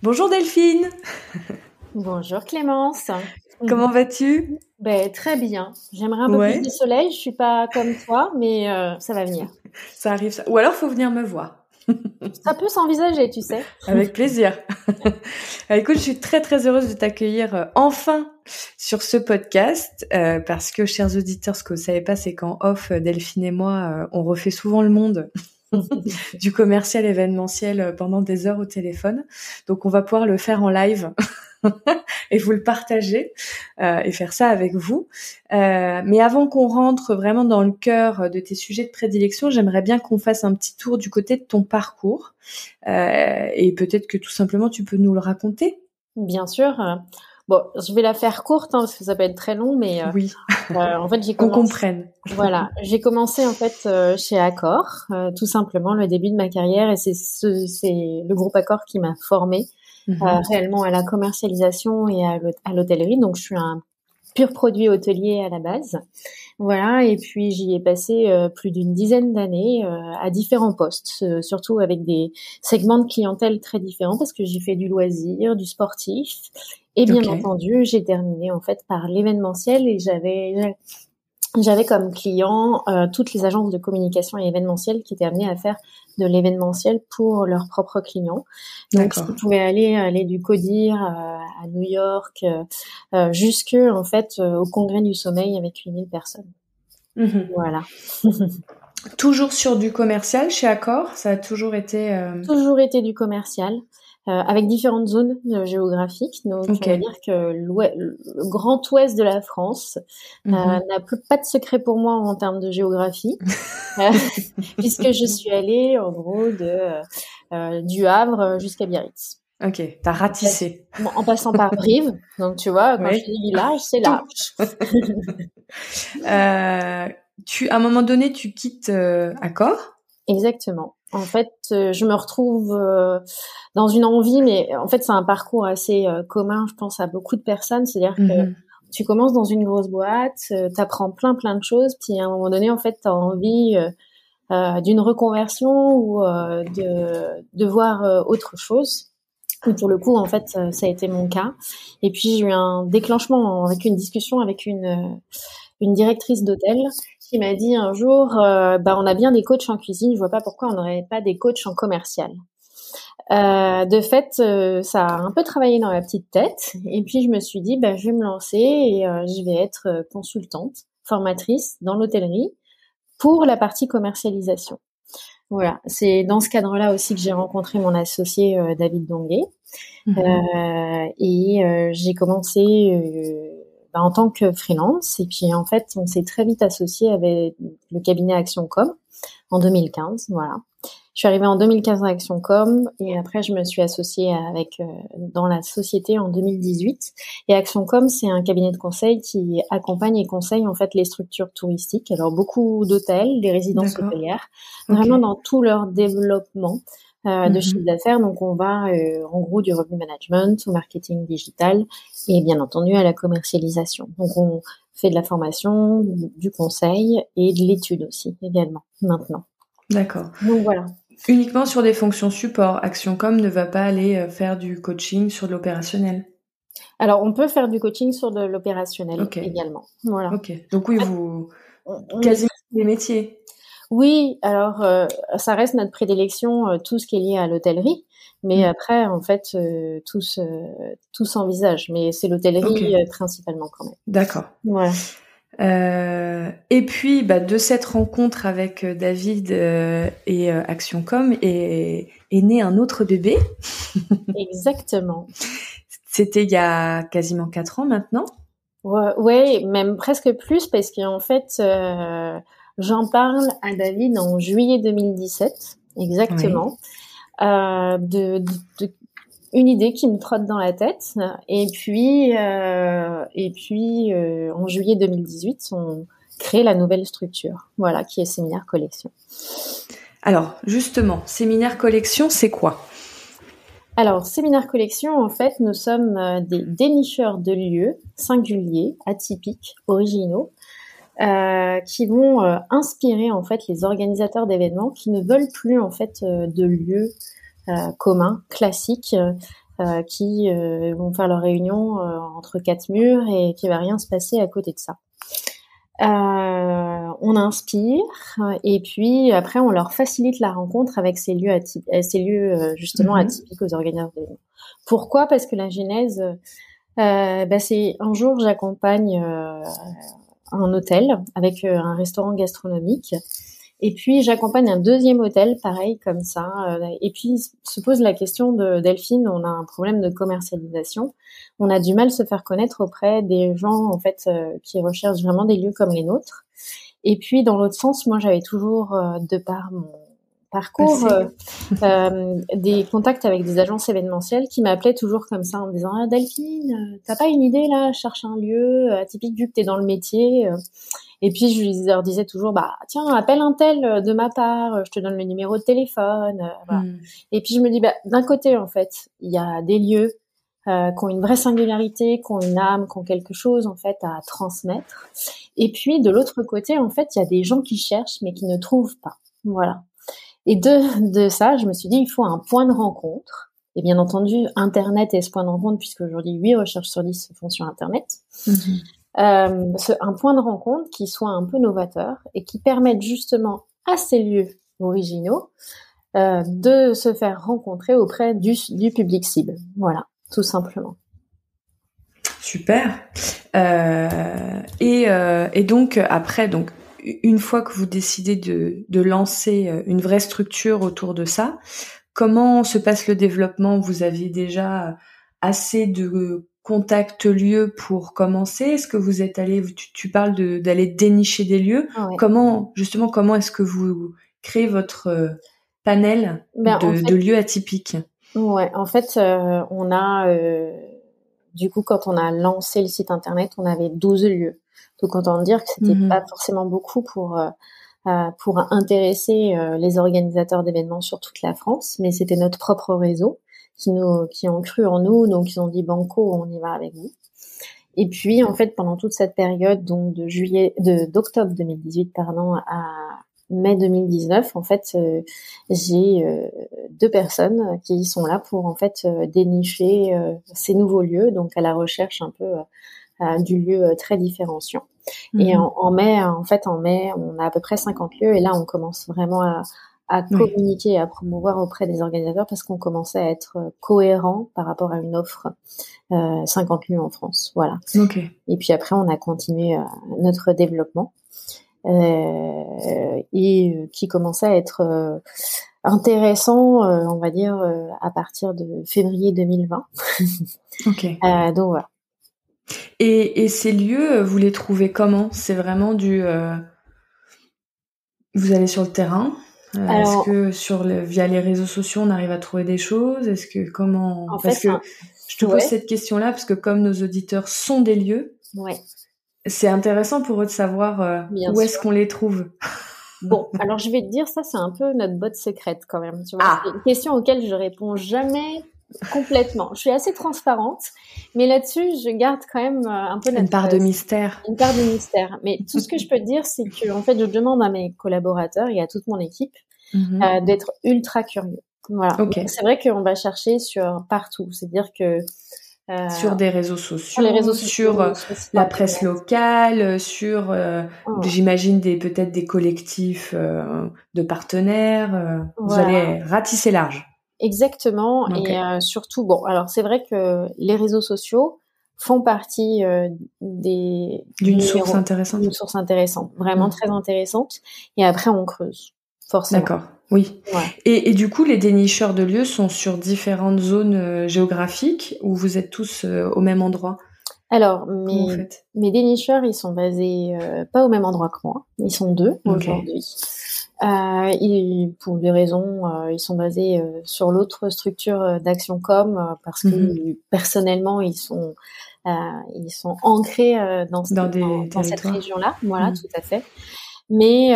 Bonjour Delphine Bonjour Clémence Comment vas-tu? Ben, Très bien. J'aimerais un peu plus de soleil. Je suis pas comme toi, mais euh, ça va venir. Ça arrive. Ça. Ou alors, faut venir me voir. ça peut s'envisager, tu sais. Avec plaisir. Écoute, je suis très très heureuse de t'accueillir euh, enfin sur ce podcast euh, parce que, chers auditeurs, ce que vous savez pas, c'est qu'en off, Delphine et moi, on refait souvent le monde. du commercial événementiel pendant des heures au téléphone. Donc on va pouvoir le faire en live et vous le partager euh, et faire ça avec vous. Euh, mais avant qu'on rentre vraiment dans le cœur de tes sujets de prédilection, j'aimerais bien qu'on fasse un petit tour du côté de ton parcours euh, et peut-être que tout simplement tu peux nous le raconter. Bien sûr. Bon, je vais la faire courte hein, parce que ça peut être très long, mais euh, oui. Euh, en fait, j'ai qu'on comprenne. Voilà, j'ai commencé en fait euh, chez Accor, tout simplement le début de ma carrière, et c'est ce, c'est le groupe Accor qui m'a formée mhm. réellement à la commercialisation et à l'hôtellerie. Donc, je suis un pur produit hôtelier à la base. Voilà, et puis j'y ai passé plus d'une dizaine d'années à différents postes, surtout avec des segments de clientèle très différents parce que j'ai fait du loisir, du sportif et bien entendu, j'ai terminé en fait par l'événementiel et j'avais j'avais comme client euh, toutes les agences de communication et événementiel qui étaient amenées à faire de l'événementiel pour leurs propres clients. Donc, ils pouvaient aller aller du CODIR euh, à New York, euh, jusque en fait au Congrès du Sommeil avec 8000 personnes. Mhm. Voilà. toujours sur du commercial chez Accor, ça a toujours été. Toujours été du commercial. Euh, avec différentes zones euh, géographiques. Donc, on va dire que le grand ouest de la France euh, mhm. n'a plus pas de secret pour moi en termes de géographie, puisque je suis allée en gros de du Havre jusqu'à Biarritz. Ok, t'as ratissé. En, passant par Brive, donc tu vois, quand je dis village, c'est large. euh, tu, à un moment donné, tu quittes euh, Accor? Exactement. En fait, euh, je me retrouve euh, dans une envie, mais en fait, c'est un parcours assez euh, commun, je pense, à beaucoup de personnes. C'est-à-dire que mhm. tu commences dans une grosse boîte, tu apprends plein, plein de choses, puis à un moment donné, en fait, tu as envie d'une reconversion ou de, de voir autre chose. Et pour le coup, en fait, ça a été mon cas. Et puis, j'ai eu un déclenchement avec une discussion avec une, une directrice d'hôtel qui m'a dit un jour, euh, bah on a bien des coachs en cuisine, je vois pas pourquoi on n'aurait pas des coachs en commercial. Euh, de fait, euh, ça a un peu travaillé dans ma petite tête, et puis je me suis dit, bah, je vais me lancer et je vais être consultante, formatrice dans l'hôtellerie pour la partie commercialisation. Voilà, c'est dans ce cadre-là aussi que j'ai rencontré mon associé David Donguet, mmh et j'ai commencé bah, en tant que freelance. Et puis en fait, on s'est très vite associé avec le cabinet Action Com en 2015. Voilà. Je suis arrivée en 2015 à Action Com et après je me suis associée avec euh, dans la société en 2018. Et Action Com, c'est un cabinet de conseil qui accompagne et conseille en fait les structures touristiques. Alors beaucoup d'hôtels, des résidences hôtelières, vraiment dans tout leur développement. De mmh chiffre d'affaires. Donc, on va en gros du revenu management au marketing digital et bien entendu à la commercialisation. Donc, on fait de la formation, du conseil et de l'étude aussi également maintenant. D'accord. Donc voilà. Uniquement sur des fonctions support. ActionCom ne va pas aller faire du coaching sur de l'opérationnel. Alors, on peut faire du coaching sur de l'opérationnel également. Voilà. Ok. Donc oui, vous quasiment des métiers. Oui, alors euh, ça reste notre prédilection, euh, tout ce qui est lié à l'hôtellerie. Mais mm. après, en fait, euh, tout, tout s'envisage. Mais c'est l'hôtellerie principalement quand même. D'accord. Ouais. et puis, bah, de cette rencontre avec David et ActionCom est, est né un autre bébé. Exactement. C'était il y a quasiment quatre ans maintenant. Ouais, même presque plus parce qu'en fait, j'en parle à David en juillet 2017, exactement, euh, de, une idée qui me trotte dans la tête. Et puis, euh, et puis en juillet 2018, on crée la nouvelle structure, voilà, qui est Séminaire Collection. Alors, justement, Séminaire Collection, c'est quoi? Alors, Séminaire Collection, en fait, nous sommes euh, des dénicheurs de lieux singuliers, atypiques, originaux, euh, qui vont euh, inspirer en fait les organisateurs d'événements qui ne veulent plus en fait de lieux communs, classiques, qui vont faire leur réunion entre quatre murs et qui va rien se passer à côté de ça. Euh, on inspire et puis après on leur facilite la rencontre avec ces lieux, euh, ces lieux euh, justement mhm. atypiques aux organisateurs d'événements. Pourquoi? Parce que la genèse, euh, bah c'est un jour j'accompagne un hôtel avec un restaurant gastronomique et puis j'accompagne un deuxième hôtel, pareil comme ça. Euh, et puis se pose la question de Delphine, on a un problème de commercialisation. On a du mal à se faire connaître auprès des gens en fait euh, qui recherchent vraiment des lieux comme les nôtres. Et puis dans l'autre sens, moi j'avais toujours, euh, de par mon parcours, des contacts avec des agences événementielles qui m'appelaient toujours comme ça en me disant ah, Delphine, t'as pas une idée là, cherche un lieu atypique vu que t'es dans le métier. Et puis je leur disais toujours, bah tiens, appelle un tel euh, de ma part, euh, je te donne le numéro de téléphone. Euh, hmm. Et puis je me dis, bah, d'un côté en fait, il y a des lieux euh, qui ont une vraie singularité, qui ont une âme, qui ont quelque chose en fait à transmettre. Et puis de l'autre côté, en fait, il y a des gens qui cherchent mais qui ne trouvent pas. Voilà. Et de, de ça, je me suis dit, il faut un point de rencontre. Et bien entendu, Internet est ce point de rencontre, puisque aujourd'hui, 8 recherches sur 10 se font sur Internet. Hmm euh, un point de rencontre qui soit un peu novateur et qui permette justement à ces lieux originaux euh, de se faire rencontrer auprès du, du public cible. Voilà, tout simplement. Super. Euh, et, euh, et, donc après, donc une fois que vous décidez de, de, lancer une vraie structure autour de ça, comment se passe le développement? Vous aviez déjà assez de contact lieu pour commencer? Est-ce que vous êtes allé, tu, parles d'aller dénicher des lieux. Comment, justement, comment est-ce que vous créez votre euh, panel ben, de, lieux atypiques? Ouais, en fait, euh, on a, euh, du coup, quand on a lancé le site internet, on avait 12 lieux. Donc, autant dire que c'était mmh pas forcément beaucoup pour pour intéresser les organisateurs d'événements sur toute la France, mais c'était notre propre réseau qui nous qui ont cru en nous, donc ils ont dit banco, on y va avec vous. Et puis en fait pendant toute cette période donc de juillet de d'octobre 2018 pardon à mai 2019 en fait euh, j'ai euh, deux personnes qui sont là pour en fait euh, dénicher ces nouveaux lieux donc à la recherche un peu du lieu très différenciant. Et mhm. en, en, mai en fait en mai on a à peu près 50 lieux et là on commence vraiment à, à communiquer et à promouvoir auprès des organisateurs parce qu'on commençait à être euh, cohérent par rapport à une offre euh, 50 lieux en France. Voilà. Okay. Et puis après, on a continué euh, notre développement euh, et euh, qui commençait à être intéressant, on va dire, à partir de février 2020. ok. donc voilà. Et, et, ces lieux, vous les trouvez comment? C'est vraiment du... Vous allez sur le terrain euh, est-ce que sur le, via les réseaux sociaux, on arrive à trouver des choses? Est-ce que comment? Parce que je te pose cette question-là parce que comme nos auditeurs sont des lieux, ouais. c'est intéressant pour eux de savoir euh, où est-ce qu'on les trouve. Bon, alors je vais te dire, ça c'est un peu notre botte secrète quand même. Tu vois, ah. c'est une question auxquelles je réponds jamais complètement. Je suis assez transparente, mais là-dessus, je garde quand même euh, un peu une part de mystère. Une part de mystère. Mais tout ce que je peux te dire, c'est que en fait, je demande à mes collaborateurs et à toute mon équipe mhm. euh, d'être ultra curieux. Voilà. C'est vrai qu'on va chercher sur partout. C'est-à-dire que euh, sur des réseaux sociaux, sur, les réseaux sociaux, sur la presse locale, sur, j'imagine des peut-être des collectifs de partenaires. Vous allez ratisser large. Exactement. Et euh, surtout, bon, alors c'est vrai que les réseaux sociaux font partie euh, des d'une source intéressante. D'une source intéressante, vraiment mmh. très intéressante. Et après, on creuse, forcément. D'accord. Oui. Ouais. Et, et, du coup, les dénicheurs de lieux sont sur différentes zones euh, géographiques ou vous êtes tous au même endroit? Alors, mes, mes dénicheurs, ils sont basés pas au même endroit que moi. Ils sont deux aujourd'hui. Euh, pour des raisons, euh, ils sont basés euh, sur l'autre structure euh, d'Action Com parce que mhm. personnellement ils sont ils sont ancrés dans, dans, cette région-là. Voilà, mhm. tout à fait. Mais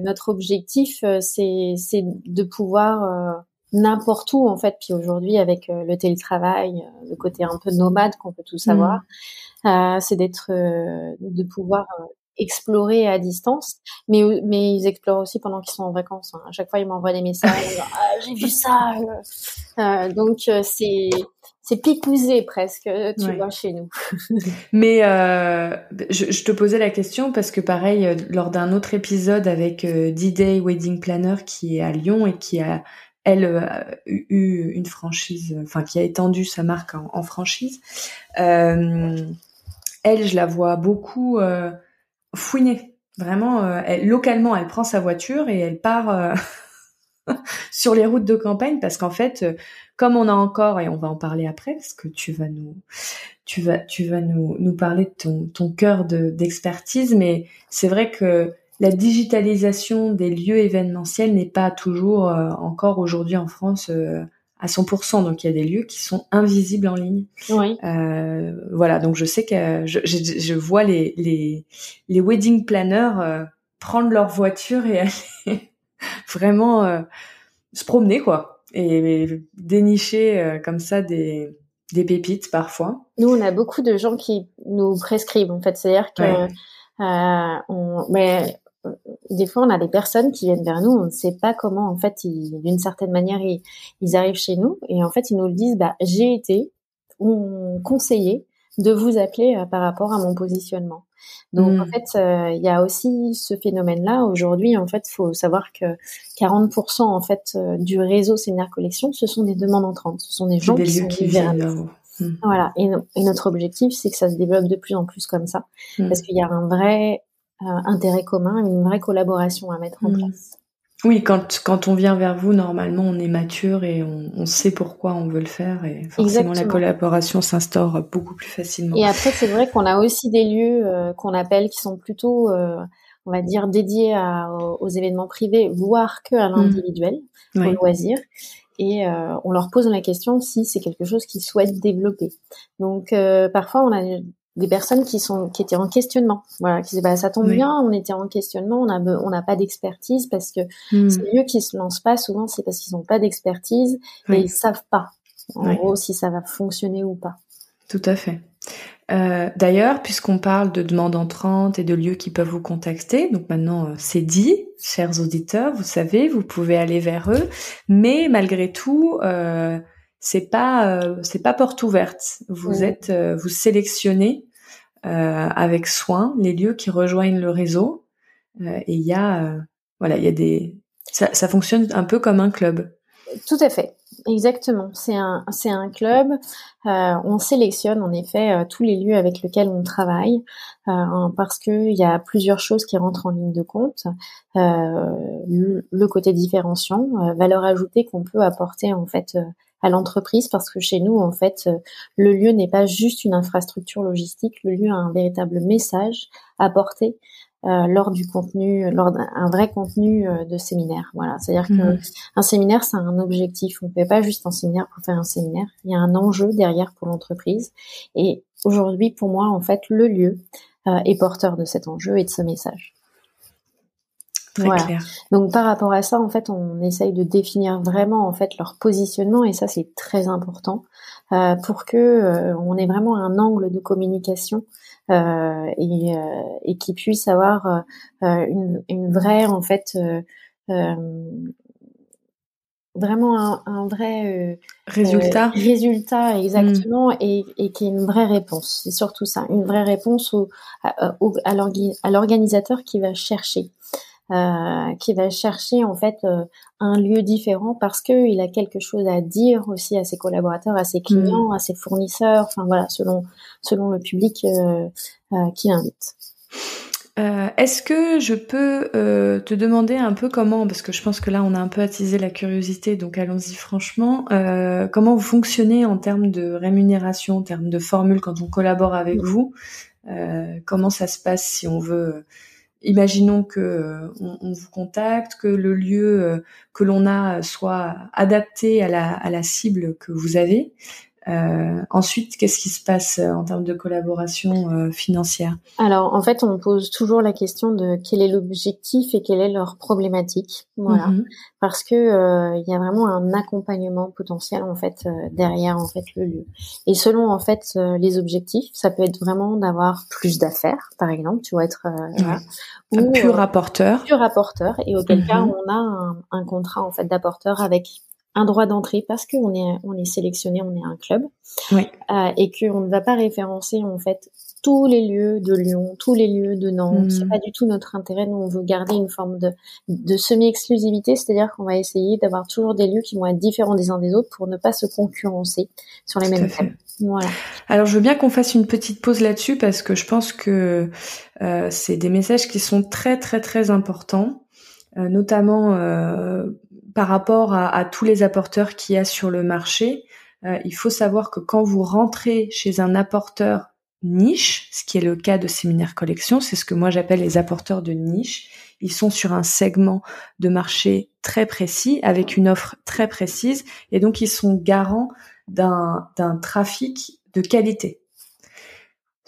notre objectif, c'est c'est de pouvoir n'importe où en fait. Puis aujourd'hui, avec le télétravail, le côté un peu nomade qu'on peut tous avoir, mhm. c'est d'être, de pouvoir explorer à distance, mais mais ils explorent aussi pendant qu'ils sont en vacances. Hein. À chaque fois, ils m'envoient des messages. ah, J'ai vu ça. Euh, euh donc euh, c'est c'est picousé presque, tu vois, chez nous. mais euh, je, je, te posais la question parce que pareil, lors d'un autre épisode avec D-Day Wedding Planner qui est à Lyon et qui a elle eu une franchise, enfin qui a étendu sa marque en, en franchise. elle, je la vois beaucoup fouiner. Vraiment, euh, localement, elle prend sa voiture et elle part euh, sur les routes de campagne parce qu'en fait, euh, comme on a encore et on va en parler après parce que tu vas nous, tu vas, tu vas nous, nous parler de ton, ton cœur d'expertise, mais c'est vrai que la digitalisation des lieux événementiels n'est pas toujours encore aujourd'hui en France à 100%. Donc il y a des lieux qui sont invisibles en ligne. Oui. Euh, voilà, donc je sais que je, je, je vois les, les, les wedding planners euh, prendre leur voiture et aller vraiment euh, se promener quoi et, dénicher euh, comme ça des des pépites parfois. Nous, on a beaucoup de gens qui nous prescrivent en fait, c'est-à-dire que euh, on, mais des fois, on a des personnes qui viennent vers nous, on ne sait pas comment, en fait, d'une certaine manière, ils, arrivent chez nous et en fait, ils nous le disent, bah, j'ai été conseillé de vous appeler euh, par rapport à mon positionnement. Donc en hmm. fait, euh, il y a aussi ce phénomène-là. Aujourd'hui, en fait, il faut savoir que 40% en fait euh, du réseau séminaire collection, ce sont des demandes entrantes. Ce sont des gens qui, sont qui viennent hmm. Voilà. Et, notre objectif, c'est que ça se développe de plus en plus comme ça, hmm. parce qu'il y a un vrai intérêt commun, une vraie collaboration à mettre en mm. place. Oui, quand, quand on vient vers vous, normalement, on est mature et on, on sait pourquoi on veut le faire et forcément la collaboration s'instaure beaucoup plus facilement. Et après, c'est vrai qu'on a aussi des lieux euh, qu'on appelle qui sont plutôt, euh, on va dire, dédiés à, aux, événements privés, voire que à mm. l'individuel, mmh. au loisir. Et euh, on leur pose la question si c'est quelque chose qu'ils souhaitent développer. Donc parfois, on a des personnes qui sont qui étaient en questionnement. Voilà qui disaient bah ça tombe bien on était en questionnement on a on n'a pas d'expertise parce que hmm. c'est eux qui se lancent pas souvent c'est parce qu'ils n'ont pas d'expertise et ils savent pas en gros si ça va fonctionner ou pas. Tout à fait. Euh, D'ailleurs, puisqu'on parle de demandes entrantes et de lieux qui peuvent vous contacter, donc maintenant euh, c'est dit, chers auditeurs, vous savez, vous pouvez aller vers eux, mais malgré tout, euh, c'est pas euh, c'est pas porte ouverte. Vous êtes vous sélectionnez avec soin les lieux qui rejoignent le réseau et il y a voilà il y a des ça, fonctionne un peu comme un club. Tout à fait, exactement. C'est un c'est un club. Euh, on sélectionne en effet tous les lieux avec lesquels on travaille euh, parce que il y a plusieurs choses qui rentrent en ligne de compte. Euh, le, côté différenciant, valeur ajoutée qu'on peut apporter en fait à l'entreprise parce que chez nous, en fait, euh, le lieu n'est pas juste une infrastructure logistique, le lieu a un véritable message à porter euh, lors du contenu, lors d'un vrai contenu euh, de séminaire. Voilà, c'est-à-dire que mhm. un séminaire, c'est un objectif. On ne fait pas juste un séminaire pour faire un séminaire. Il y a un enjeu derrière pour l'entreprise. Et aujourd'hui, pour moi, en fait, le lieu est porteur de cet enjeu et de ce message. Très clair. Donc par rapport à ça, en fait, on essaye de définir vraiment en fait leur positionnement et ça c'est très important euh, pour que euh, on ait vraiment un angle de communication euh, et, euh, et qui puisse avoir une, une, vraie en fait vraiment un, un vrai résultat. résultat exactement et, et qui est une vraie réponse. C'est surtout ça une vraie réponse au, à, à l'organisateur qui va chercher euh, qui va chercher en fait euh, un lieu différent parce que il a quelque chose à dire aussi à ses collaborateurs, à ses clients, mm. à ses fournisseurs, enfin voilà, selon selon le public euh, euh qui invite. Est-ce que je peux te demander un peu comment, parce que je pense que là on a un peu attisé la curiosité, donc allons-y franchement, comment vous fonctionnez en termes de rémunération, en termes de formule quand on collabore avec mm. vous Comment ça se passe si on veut imaginons que euh, on, vous contacte, que le lieu euh, que l'on a soit adapté à la cible que vous avez. Euh, ensuite, qu'est-ce qui se passe euh, en termes de collaboration euh, financière? Alors, en fait, on pose toujours la question de quel est l'objectif et quelle est leur problématique. Voilà, mhm. parce que il y a vraiment un accompagnement potentiel en fait derrière en fait le lieu. Et selon en fait les objectifs, ça peut être vraiment d'avoir plus d'affaires, par exemple, tu vois être ou, pur rapporteur. Pur rapporteur, et auquel cas mhm. on a un, un contrat en fait d'apporteur avec un droit d'entrée parce qu'on est on est sélectionné, on est un club, oui. euh, et qu'on ne va pas référencer en fait tous les lieux de Lyon, tous les lieux de Nantes. Hmm. C'est pas du tout notre intérêt. Nous, on veut garder une forme de, de semi-exclusivité, c'est-à-dire qu'on va essayer d'avoir toujours des lieux qui vont être différents des uns des autres pour ne pas se concurrencer sur les mêmes thèmes. Voilà. Alors, je veux bien qu'on fasse une petite pause là-dessus parce que je pense que euh, c'est des messages qui sont très très très importants, euh, notamment euh, par rapport à, tous les apporteurs qu'il y a sur le marché, euh, il faut savoir que quand vous rentrez chez un apporteur niche, ce qui est le cas de Séminaire Collection, c'est ce que moi j'appelle les apporteurs de niche. Ils sont sur un segment de marché très précis, avec une offre très précise, et donc ils sont garants d'un trafic de qualité.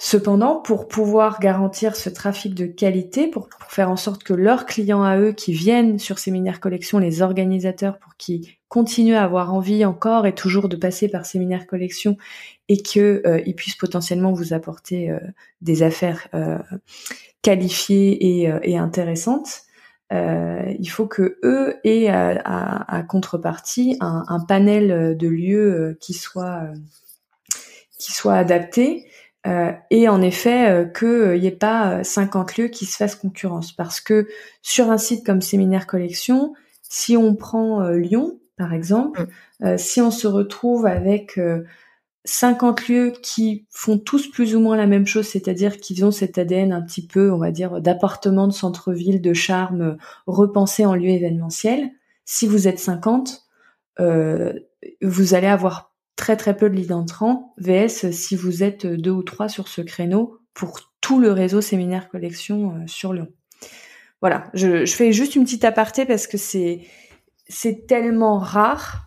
Cependant, pour pouvoir garantir ce trafic de qualité, pour, faire en sorte que leurs clients à eux qui viennent sur Séminaire Collection, les organisateurs, pour qu'ils continuent à avoir envie encore et toujours de passer par Séminaire Collection et qu'ils euh, puissent potentiellement vous apporter euh, des affaires euh, qualifiées et, intéressantes, il faut que eux aient à, contrepartie un, un, panel de lieux qui soit qui soit adapté euh, et en effet euh, qu'il n'y ait pas 50 euh, lieux qui se fassent concurrence. Parce que sur un site comme Séminaire Collection, si on prend Lyon, par exemple, mm. si on se retrouve avec 50 lieux qui font tous plus ou moins la même chose, c'est-à-dire qu'ils ont cet ADN un petit peu, on va dire, d'appartement de centre-ville, de charme, repensé en lieu événementiel, si vous êtes 50, vous allez avoir très très peu de leads entrants, VS si vous êtes deux ou trois sur ce créneau pour tout le réseau séminaire collection euh, sur Lyon. Voilà, je, fais juste une petite aparté parce que c'est c'est tellement rare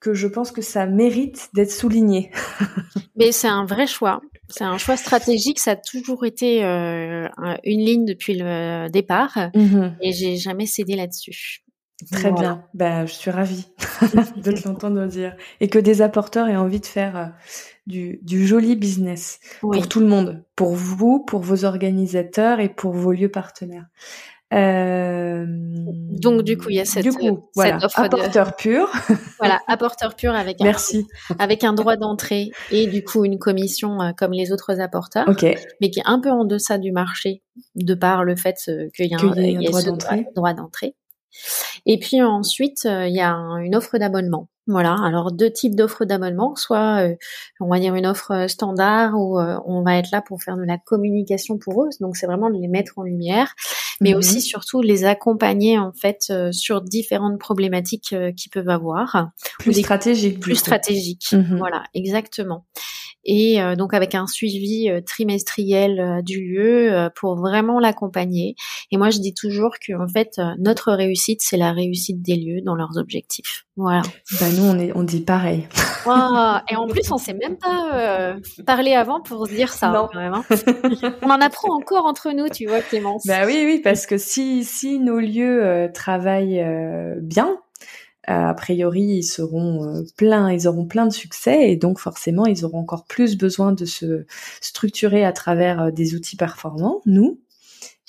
que je pense que ça mérite d'être souligné. Mais c'est un vrai choix. C'est un choix stratégique. Ça a toujours été euh, une ligne depuis le départ mhm. et j'ai jamais cédé là-dessus. Très bien. Ben, je suis ravie de te l'entendre dire. Et que des apporteurs aient envie de faire euh, du, du, joli business pour tout le monde. Pour vous, pour vos organisateurs et pour vos lieux partenaires. Euh... Donc du coup, il y a cette, du coup, voilà, apporteur pur. voilà, apporteur pur avec un, Merci. avec un droit d'entrée et du coup une commission euh, comme les autres apporteurs, okay. mais qui est un peu en deçà du marché de par le fait euh, qu'il y a un, droit d'entrée. Et puis ensuite, euh, il y a une offre d'abonnement. Voilà, alors deux types d'offres d'abonnement, soit euh, on va dire une offre euh, standard où on va être là pour faire de la communication pour eux, donc c'est vraiment de les mettre en lumière, mais mmh aussi surtout les accompagner en fait sur différentes problématiques qu'ils peuvent avoir. Plus stratégiques. Plus stratégiques, mmh voilà, exactement et euh, donc avec un suivi euh, trimestriel euh, du lieu pour vraiment l'accompagner. Et moi, je dis toujours que en fait, notre réussite, c'est la réussite des lieux dans leurs objectifs. Voilà. Bah nous, on est, on dit pareil. Et en plus, on s'est même pas parlé avant pour dire ça. Non. Hein, on en apprend encore entre nous, tu vois, Clémence. Bah oui, oui, parce que si nos lieux travaillent bien, a priori, ils seront pleins, ils auront plein de succès et donc forcément, ils auront encore plus besoin de se structurer à travers des outils performants, nous,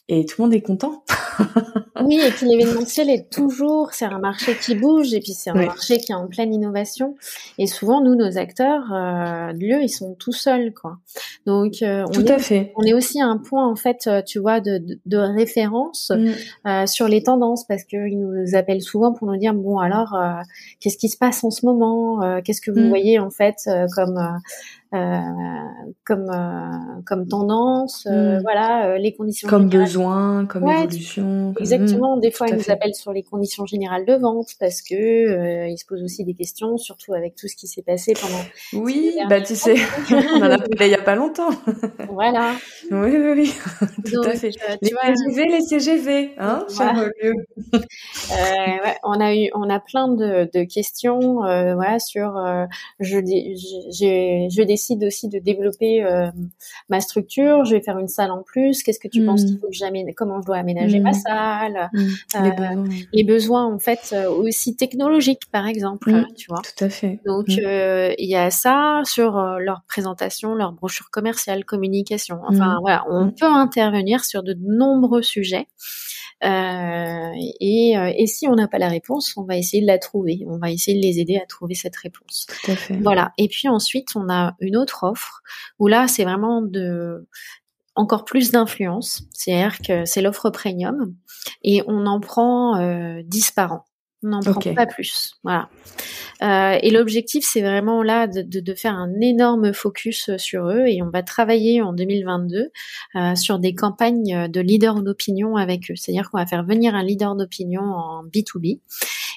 et tout le monde est content. oui, et puis l'événementiel est toujours, c'est un marché qui bouge et puis c'est un marché qui est en pleine innovation. Et souvent, nous, nos acteurs, euh, lieu, ils sont tout seuls, quoi. Donc, euh, on tout est, à fait. On est aussi un point, en fait, euh, tu vois, de, de, référence mm. euh, sur les tendances parce qu'ils nous appellent souvent pour nous dire bon, alors, euh, qu'est-ce qui se passe en ce moment Qu'est-ce que vous mm. voyez en fait comme euh, comme euh, comme tendance, euh, hmm. voilà, les conditions comme besoin, comme évolution. Exactement. Hmm, des fois, ils nous appellent sur les conditions générales de vente parce que ils se posent aussi des questions, surtout avec tout ce qui s'est passé pendant. Oui, bah tu sais, on en a parlé il y a pas longtemps. voilà. Oui, oui, oui, tout à fait. les TGV, les CGV, hein, voilà. ouais, on a eu, on a plein de, de questions, voilà, sur je, je, je décide aussi de développer euh, ma structure, je vais faire une salle en plus. Qu'est-ce que tu penses mm. qu'il faut que j'amène Comment je dois aménager ma mm. salle mm. euh, les, besoins. en fait euh, aussi technologiques par exemple, tu vois. Tout à fait. Donc il y a ça sur leur présentation, leur brochure commerciale, communication. Enfin voilà, on peut intervenir sur de nombreux sujets. Euh, et, euh, et, si on n'a pas la réponse, on va essayer de la trouver. On va essayer de les aider à trouver cette réponse. Tout à fait. Voilà. Et puis ensuite, on a une autre offre où là, c'est vraiment de encore plus d'influence. C'est-à-dire que c'est l'offre premium et on en prend euh, 10 par an. On n'en prend pas plus. Voilà. Euh, et l'objectif, c'est vraiment là de, de, de, faire un énorme focus euh, sur eux et on va travailler en 2022 euh, sur des campagnes de leader d'opinion avec eux. C'est-à-dire qu'on va faire venir un leader d'opinion en B2B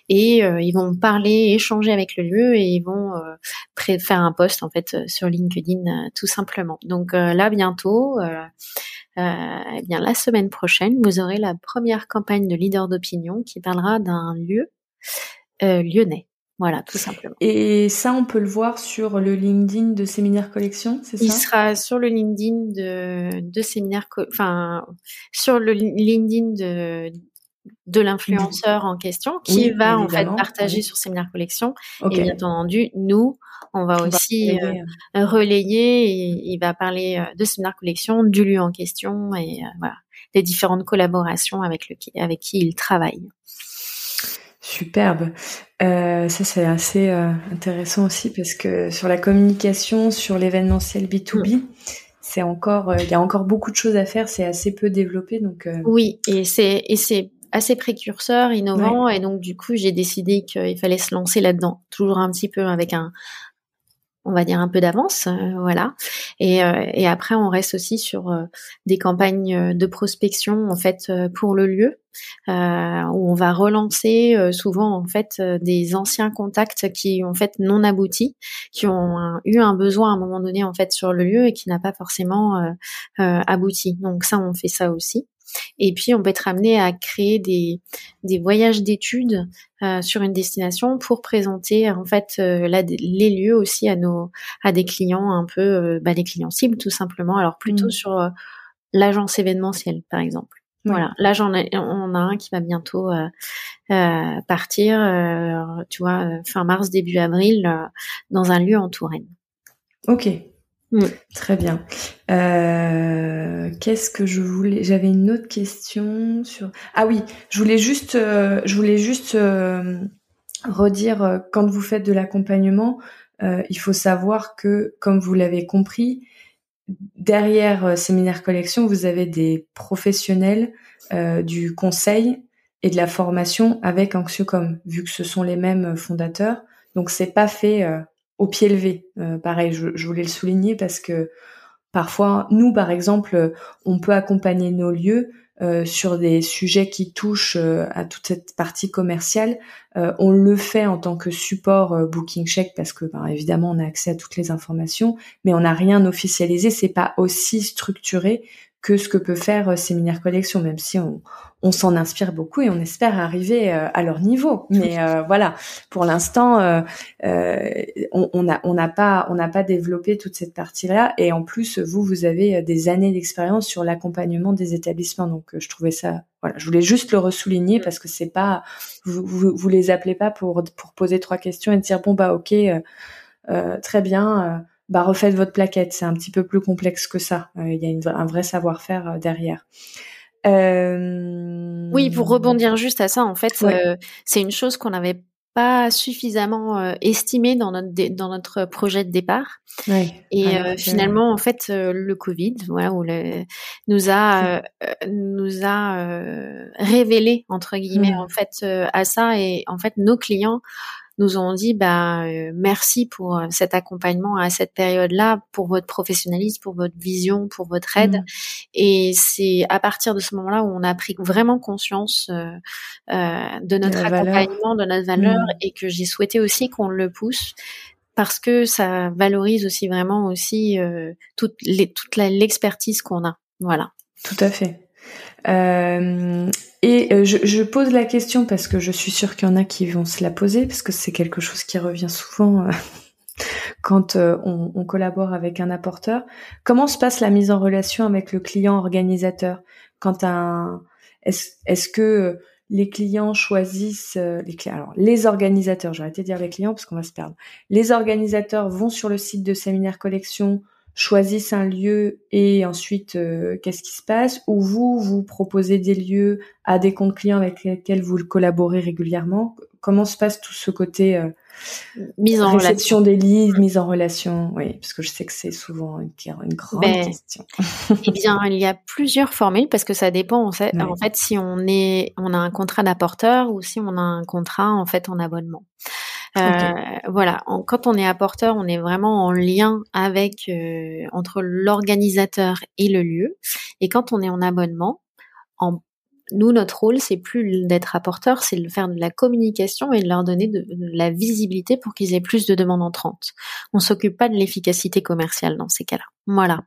et euh, ils vont parler, échanger avec le lieu et ils vont euh, faire un post en fait sur LinkedIn tout simplement. Donc là bientôt, eh bien la semaine prochaine, vous aurez la première campagne de leader d'opinion qui parlera d'un lieu lyonnais. Voilà, tout simplement. Et ça, on peut le voir sur le LinkedIn de Séminaire Collection, c'est ça? Il sera sur le LinkedIn de, de Séminaire, enfin, sur le LinkedIn de, de l'influenceur en question qui va en fait partager sur Séminaire Collection. Et bien entendu, nous, on va aussi euh, relayer et il va parler euh, de Séminaire Collection, du lieu en question et euh, voilà, des différentes collaborations avec, le, avec qui il travaille. Superbe. Euh, ça c'est assez euh, intéressant aussi parce que sur la communication, sur l'événementiel B2B, mm. c'est encore, euh, il y a encore beaucoup de choses à faire. C'est assez peu développé, donc. Oui, et c'est et c'est assez précurseur, innovant, et donc du coup j'ai décidé qu'il fallait se lancer là-dedans, toujours un petit peu avec un on va dire un peu d'avance, euh, voilà. Et, euh, et, après, on reste aussi sur euh, des campagnes de prospection en fait pour le lieu, où on va relancer souvent en fait des anciens contacts qui en fait non aboutis, qui ont eu un besoin à un moment donné en fait sur le lieu et qui n'a pas forcément abouti. Donc ça, on fait ça aussi. Et puis, on peut être amené à créer des, des voyages d'études euh, sur une destination pour présenter en fait euh, les lieux aussi à nos à des clients un peu euh, bah, des clients cibles tout simplement. Alors plutôt mmh. sur l'agence événementielle par exemple. Voilà, là j'en ai, on a un qui va bientôt partir, tu vois, fin mars début avril, dans un lieu en Touraine. Ok, Mm. Très bien. Euh, Qu'est-ce que je voulais J'avais une autre question sur. Ah oui, je voulais juste, euh, je voulais juste euh, redire quand vous faites de l'accompagnement, il faut savoir que, comme vous l'avez compris, derrière Séminaire Collection, vous avez des professionnels du conseil et de la formation avec Anxiocom, vu que ce sont les mêmes fondateurs. Donc c'est pas fait au pied levé. Euh, pareil, je, voulais le souligner parce que parfois, nous, par exemple, on peut accompagner nos lieux euh, sur des sujets qui touchent euh, à toute cette partie commerciale. on le fait en tant que support Booking Check parce que, ben, évidemment, on a accès à toutes les informations, mais on n'a rien officialisé. C'est pas aussi structuré que ce que peut faire Séminaire Collection, même si on, on s'en inspire beaucoup et on espère arriver à leur niveau. Mais voilà, pour l'instant, on n'a on n'a pas on n'a pas développé toute cette partie-là. Et en plus, vous vous avez des années d'expérience sur l'accompagnement des établissements, donc je trouvais ça voilà, je voulais juste le ressouligner parce que c'est pas vous, vous, vous les appelez pas pour pour poser trois questions et dire bon bah ok euh, très bien, euh, bah refaites votre plaquette. C'est un petit peu plus complexe que ça. Euh, il y a un vrai savoir-faire derrière. Oui, pour rebondir juste à ça, en fait, c'est une chose qu'on n'avait pas suffisamment estimé dans notre dans notre projet de départ. Et finalement, en fait, le Covid, voilà, où le, nous a nous a révélé entre guillemets mmh. en fait à ça et en fait nos clients nous ont dit bah euh, merci pour euh, cet accompagnement à cette période-là, pour votre professionnalisme, pour votre vision, pour votre aide. Mmh. Et c'est à partir de ce moment-là où on a pris vraiment conscience euh, de notre accompagnement, de notre valeur, mmh. et que j'ai souhaité aussi qu'on le pousse parce que ça valorise aussi vraiment aussi toute les, toute l'expertise qu'on a. Voilà. Tout à fait. Euh, et euh, je, je, pose la question parce que je suis sûre qu'il y en a qui vont se la poser parce que c'est quelque chose qui revient souvent euh, quand on, on, collabore avec un apporteur. Comment se passe la mise en relation avec le client organisateur? Quand un est-ce est que les clients choisissent les clients alors les organisateurs, j'ai arrêté de dire les clients parce qu'on va se perdre. Les organisateurs vont sur le site de Séminaire Collection choisissent un lieu et ensuite euh, qu'est-ce qui se passe Ou vous, vous proposez des lieux à des comptes clients avec lesquels vous collaborez régulièrement. Comment se passe tout ce côté euh, mise en réception des livres, mise en relation? Oui, parce que je sais que c'est souvent une, une grande ben, question. eh bien, il y a plusieurs formules parce que ça dépend en fait, en fait si on est, on a un contrat d'apporteur ou si on a un contrat en fait en abonnement. Euh, voilà, quand on est apporteur, on est vraiment en lien avec euh, entre l'organisateur et le lieu. Et quand on est en abonnement, en nous, notre rôle, c'est plus d'être apporteur, c'est de faire de la communication et de leur donner de, la visibilité pour qu'ils aient plus de demandes entrantes. On s'occupe pas de l'efficacité commerciale dans ces cas-là. Voilà.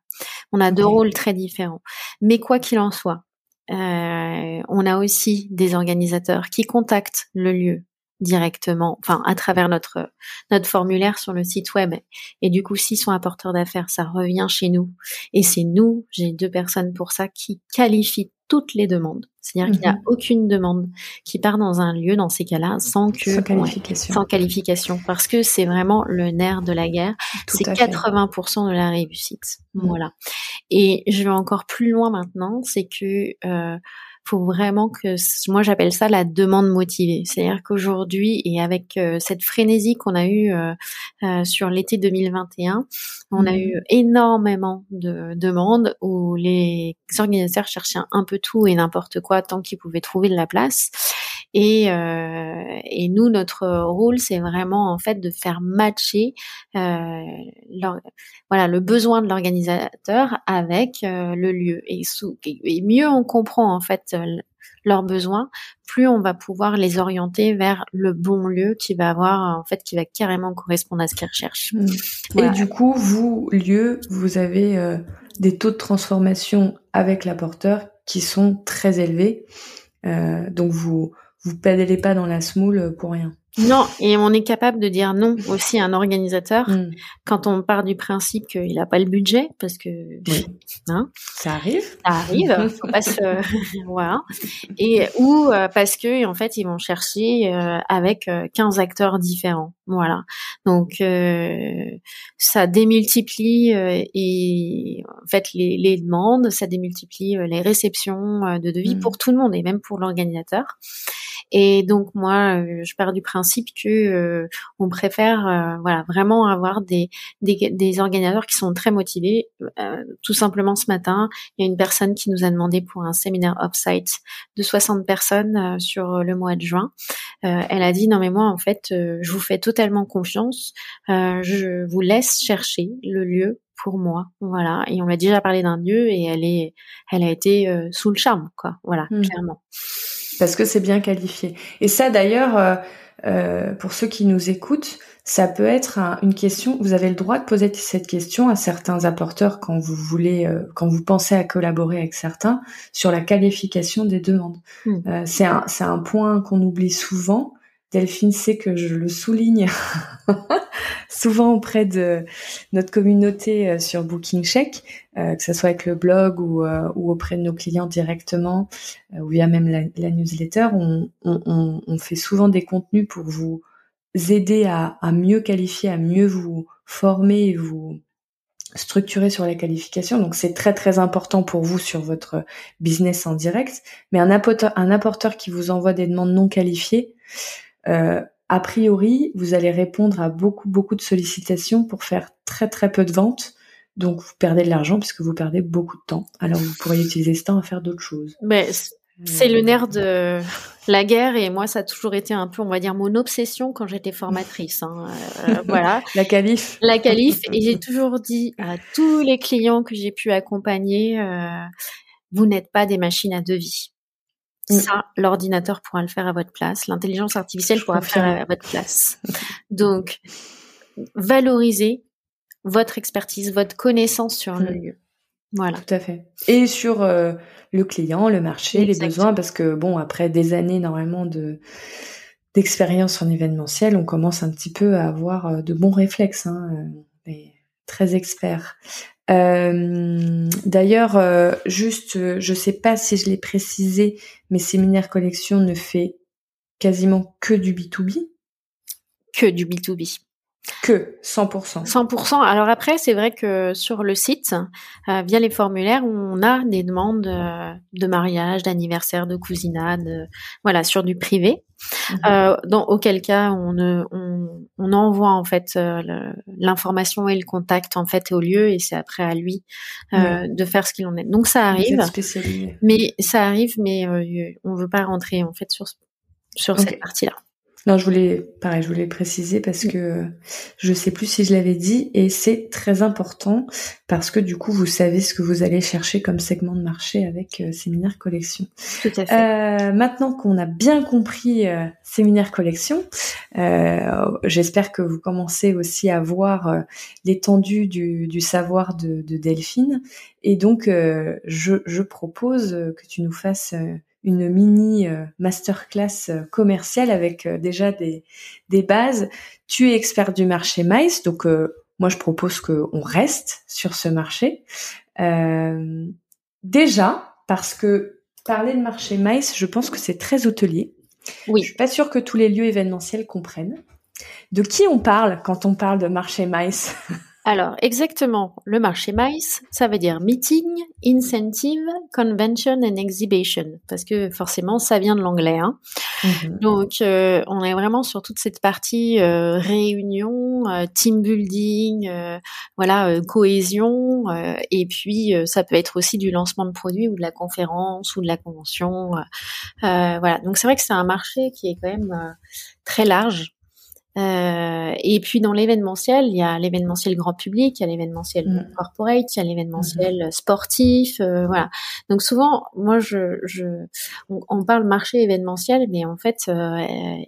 On a deux rôles très différents. Mais quoi qu'il en soit, euh, on a aussi des organisateurs qui contactent le lieu directement, enfin à travers notre notre formulaire sur le site web. Et du coup, s'ils sont apporteurs d'affaires, ça revient chez nous. Et c'est nous, j'ai deux personnes pour ça, qui qualifient toutes les demandes. C'est-à-dire qu'il n'y a mhm. aucune demande qui part dans un lieu dans ces cas-là sans que sans qualification. sans qualification parce que c'est vraiment le nerf de la guerre. C'est 80% de la réussite. Mhm. Voilà. Et je vais encore plus loin maintenant, c'est que euh, faut vraiment que moi j'appelle ça la demande motivée. C'est-à-dire qu'aujourd'hui et avec euh, cette frénésie qu'on a eue euh, euh, sur l'été 2021, on a mmh. eu énormément de demandes où les organisateurs cherchaient un peu tout et n'importe quoi tant qu'ils pouvaient trouver de la place. Et, euh, et nous, notre rôle, c'est vraiment en fait de faire matcher euh, voilà le besoin de l'organisateur avec euh, le lieu. Et, sous, et mieux on comprend en fait euh, leurs besoins, plus on va pouvoir les orienter vers le bon lieu qui va avoir en fait qui va carrément correspondre à ce qu'ils recherchent. Mmh. Et du coup, vous lieu, vous avez euh, des taux de transformation avec l'apporteur qui sont très élevés. Euh, donc vous vous pédalez pas dans la smoule pour rien. Non, et on est capable de dire non aussi à un organisateur hmm. quand on part du principe qu'il n'a pas le budget, parce que hein, ça arrive, ça arrive, faut pas se, voilà, et ou euh, parce que en fait ils vont chercher euh, avec 15 euh, acteurs différents, voilà. Donc ça démultiplie et en fait les, les, demandes, ça démultiplie les réceptions de devis hmm. pour tout le monde et même pour l'organisateur. Et donc moi, euh, je pars du principe que euh, on préfère euh, voilà vraiment avoir des, des, des organisateurs qui sont très motivés. tout simplement ce matin, il y a une personne qui nous a demandé pour un séminaire off-site de 60 personnes sur le mois de juin. elle a dit non mais moi en fait, je vous fais totalement confiance. je vous laisse chercher le lieu pour moi, voilà. Et on a déjà parlé d'un lieu et elle est, elle a été sous le charme, quoi. Voilà, mmh. clairement. Parce que c'est bien qualifié. Et ça d'ailleurs, euh, euh, pour ceux qui nous écoutent, ça peut être une question. Vous avez le droit de poser cette question à certains apporteurs quand vous voulez, euh, quand vous pensez à collaborer avec certains sur la qualification des demandes. Hmm. Euh, c'est un, c'est un point qu'on oublie souvent. Delphine sait que je le souligne souvent auprès de notre communauté euh, sur Booking Check, que ce soit avec le blog ou, ou, auprès de nos clients directement, ou via même la, newsletter. On, fait souvent des contenus pour vous aider à, mieux qualifier, à mieux vous former et vous structurer sur la qualification. Donc c'est très très important pour vous sur votre business en direct. Mais un apporteur qui vous envoie des demandes non qualifiées, euh, a priori, vous allez répondre à beaucoup beaucoup de sollicitations pour faire très très peu de ventes. Donc vous perdez de l'argent puisque vous perdez beaucoup de temps. Alors vous pourriez utiliser ce temps à faire d'autres choses. Mais c'est le nerf de la guerre et moi ça a toujours été un peu on va dire mon obsession quand j'étais formatrice hein. euh, voilà la calife la calife et j'ai toujours dit à tous les clients que j'ai pu accompagner euh, vous n'êtes pas des machines à devis. Ça l'ordinateur pourra le faire à votre place l'intelligence artificielle pourra le faire à votre place donc valorisez votre expertise votre connaissance sur le mm. lieu voilà. Tout à fait. Et sur euh, le client, le marché, les besoins, parce que bon, après des années normalement de d'expérience en événementiel, on commence un petit peu à avoir euh, de bons réflexes, hein, euh, très experts. D'ailleurs, juste, je sais pas si je l'ai précisé, mais Séminaire Collection ne fait quasiment que du B2B. Que du B2B. Que 100%. 100%. Alors après, c'est vrai que sur le site, euh, via les formulaires, on a des demandes euh, de mariage, d'anniversaire, de cousinade, euh, voilà, sur du privé. Mhm. dans auquel cas, on, on, on envoie en fait l'information et le contact en fait au lieu, et c'est après à lui de faire ce qu'il en est. Donc ça arrive. Mais ça arrive, mais on veut pas rentrer en fait sur sur cette partie-là. Non, je voulais, pareil, je voulais préciser parce que je sais plus si je l'avais dit et c'est très important parce que du coup, vous savez ce que vous allez chercher comme segment de marché avec euh, Séminaire Collection. Tout à fait. Euh, maintenant qu'on a bien compris euh, Séminaire Collection, euh, j'espère que vous commencez aussi à voir euh, l'étendue du, du, savoir de, de, Delphine et donc je, je propose que tu nous fasses une mini euh, masterclass euh, commerciale avec euh, déjà des, des bases. Tu es expert du marché maïs, donc moi je propose qu'on reste sur ce marché. Euh, déjà parce que parler de marché maïs, je pense que c'est très hôtelier. Oui. Je suis pas sûre que tous les lieux événementiels comprennent. De qui on parle quand on parle de marché maïs Alors, exactement, le marché MICE, ça veut dire Meeting, Incentive, Convention and Exhibition, parce que forcément, ça vient de l'anglais. Hein. Mhm. Donc, euh, on est vraiment sur toute cette partie euh, réunion, euh, team building, voilà, cohésion, et puis ça peut être aussi du lancement de produits ou de la conférence ou de la convention. voilà, donc c'est vrai que c'est un marché qui est quand même très large. Euh, et puis dans l'événementiel, il y a l'événementiel grand public, il y a l'événementiel mm. corporate, il y a l'événementiel mm-hmm. sportif, euh, voilà. Donc souvent, moi, je, je on, parle marché événementiel, mais en fait, euh,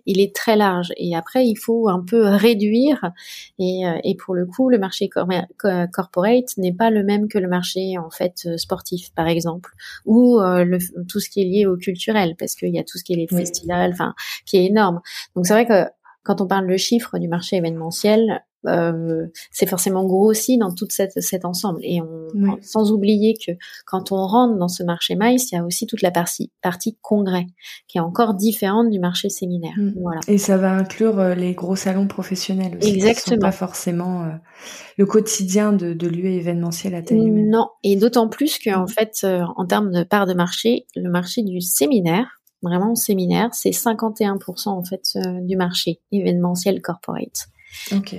il est très large. Et après, il faut un peu réduire. Et, euh, et pour le coup, le marché corporate n'est pas le même que le marché en fait sportif, par exemple, ou le, tout ce qui est lié au culturel, parce qu'il y a tout ce qui est les festivals, enfin, qui est énorme. Donc c'est vrai que quand on parle de chiffre du marché événementiel, euh, c'est forcément grossi dans tout cette, cet ensemble. Et on, sans oublier que quand on rentre dans ce marché maïs, il y a aussi toute la partie, partie congrès, qui est encore différente du marché séminaire. Mm. Voilà. Et ça va inclure euh, les gros salons professionnels aussi. Exactement. Qui sont pas forcément euh, le quotidien de, de lieux événementiels à taille humaine. Non. Et d'autant plus qu'en en mm. fait, en termes de part de marché, le marché du séminaire, vraiment séminaire, c'est 51% en fait euh, du marché événementiel corporate.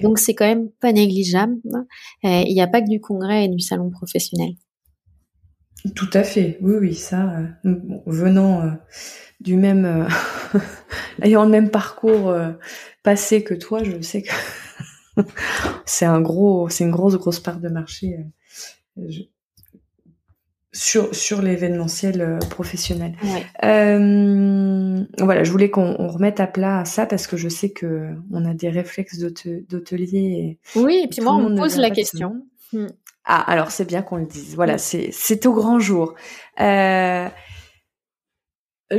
Donc c'est quand même pas négligeable. Il n'y a pas que du congrès et du salon professionnel. Tout à fait, oui, oui, ça, euh, venant euh, du même, ayant le même parcours passé que toi, je sais que c'est un gros, c'est une grosse, grosse part de marché. Sur sur l'événementiel euh, professionnel. Euh, voilà, je voulais qu'on remette à plat ça parce que je sais que on a des réflexes d'hôtelier. Oui, et puis moi on me pose la question. Hmm. Ah, alors c'est bien qu'on le dise. Voilà, c'est c'est au grand jour. Euh,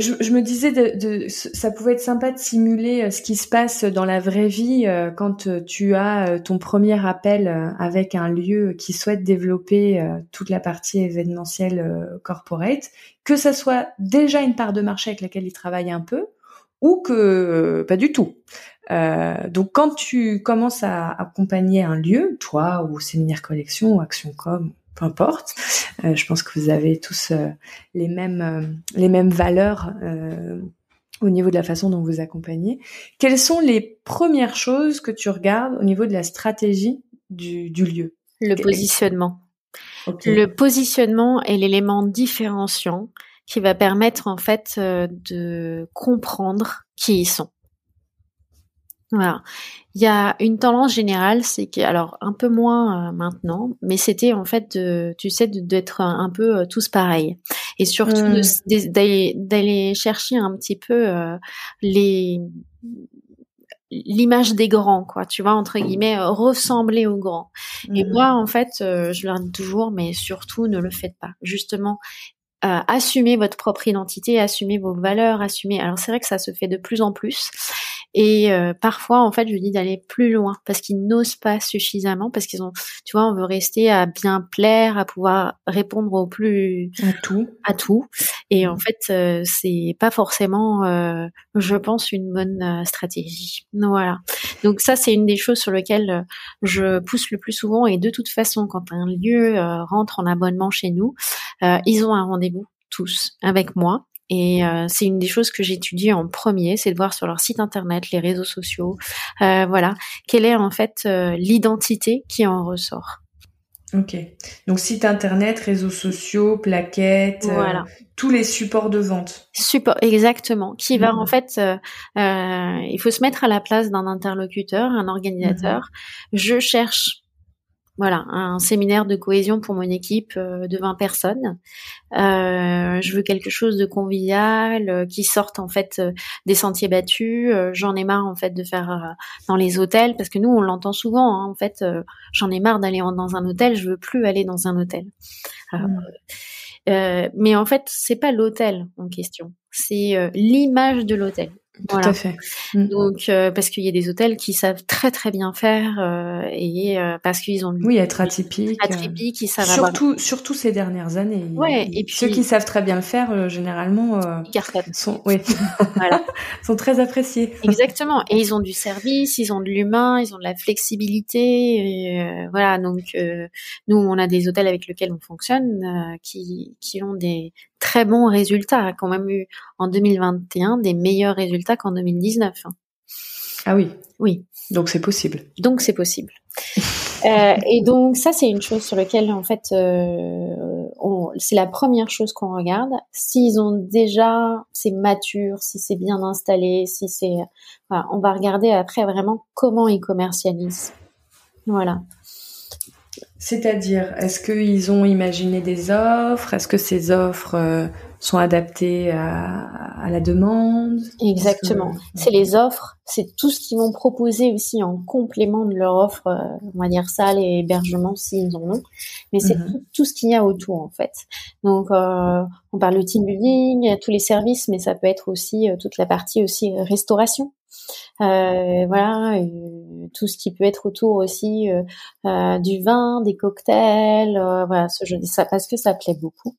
je, me disais, de, ça pouvait être sympa de simuler euh, ce qui se passe dans la vraie vie euh, quand euh, tu as ton premier appel avec un lieu qui souhaite développer toute la partie événementielle corporate, que ça soit déjà une part de marché avec laquelle il travaille un peu ou que pas du tout. donc quand tu commences à accompagner un lieu, toi ou séminaire collection ou action com, peu importe. Euh, je pense que vous avez tous euh, les mêmes euh, les mêmes valeurs au niveau de la façon dont vous accompagnez. Quelles sont les premières choses que tu regardes au niveau de la stratégie du, du lieu? Le positionnement. Le positionnement est l'élément différenciant qui va permettre en fait de comprendre qui ils sont. Voilà. Il y a une tendance générale, c'est que, alors un peu moins euh, maintenant, mais c'était en fait, de, tu sais, d'être un peu euh, tous pareils, et surtout mmh. d'aller chercher un petit peu euh, les l'image des grands, quoi, tu vois, entre guillemets, ressembler aux grands. Et mmh. moi, en fait, je leur dis toujours, mais surtout, ne le faites pas. Justement, euh, assumez votre propre identité, assumez vos valeurs, assumez. Alors c'est vrai que ça se fait de plus en plus. Et euh, parfois, en fait, je dis d'aller plus loin parce qu'ils n'osent pas suffisamment, parce qu'ils ont, tu vois, on veut rester à bien plaire, à pouvoir répondre au plus à tout, à tout. Et en fait, euh, c'est pas forcément, euh, je pense, une bonne stratégie. Voilà. Donc ça, c'est une des choses sur lesquelles je pousse le plus souvent. Et de toute façon, quand un lieu rentre en abonnement chez nous, ils ont un rendez-vous tous avec moi et euh, c'est une des choses que j'étudie en premier, c'est de voir sur leur site internet, les réseaux sociaux, euh, voilà, quelle est en fait euh, l'identité qui en ressort? Ok. Donc site internet, réseaux sociaux, plaquettes, voilà. tous les supports de vente. Support, exactement. Qui va mmh. en fait, il faut se mettre à la place d'un interlocuteur, un organisateur. Mmh. Je cherche voilà, un séminaire de cohésion pour mon équipe euh, de 20 personnes. Euh, je veux quelque chose de convivial, euh, qui sorte en fait des sentiers battus. j'en ai marre en fait de faire dans les hôtels parce que nous on l'entend souvent. Hein, en fait, j'en ai marre d'aller dans un hôtel. Je veux plus aller dans un hôtel. Hmm. mais en fait, c'est pas l'hôtel en question, c'est l'image de l'hôtel. Tout à fait. Mm. Donc euh, parce qu'il y a des hôtels qui savent très très bien faire euh, et euh, parce qu'ils ont oui être atypique atypique ils savent surtout surtout ces dernières années. Ouais et puis ceux qui savent très bien le faire généralement sont oui voilà sont très appréciés. Exactement et ils ont du service ils ont de l'humain ils ont de la flexibilité voilà donc nous on a des hôtels avec lesquels on fonctionne qui qui ont des très bons résultats, a quand même eu en 2021 des meilleurs résultats qu'en 2019. Hein. Ah oui. Oui. Donc c'est possible. Donc c'est possible. euh, et donc ça c'est une chose sur laquelle en fait euh, c'est la première chose qu'on regarde. S'ils ont déjà c'est mature, si c'est bien installé, si c'est on va regarder après vraiment comment ils commercialisent. Voilà. C'est-à-dire, est-ce qu'ils ont imaginé des offres? Est-ce que ces offres euh, sont adaptées à, la demande? Exactement. C'est les offres, c'est tout ce qu'ils vont proposer aussi en complément de leur offre, euh, on va dire salle et hébergement s'ils en ont. Mais c'est mhm. tout, ce qu'il y a autour en fait. Donc, euh, on parle de team building, tous les services, mais ça peut être aussi toute la partie aussi restauration. Euh, voilà, tout ce qui peut être autour aussi euh, euh, du vin, des cocktails, voilà, ce jeu, ça parce que ça plaît beaucoup.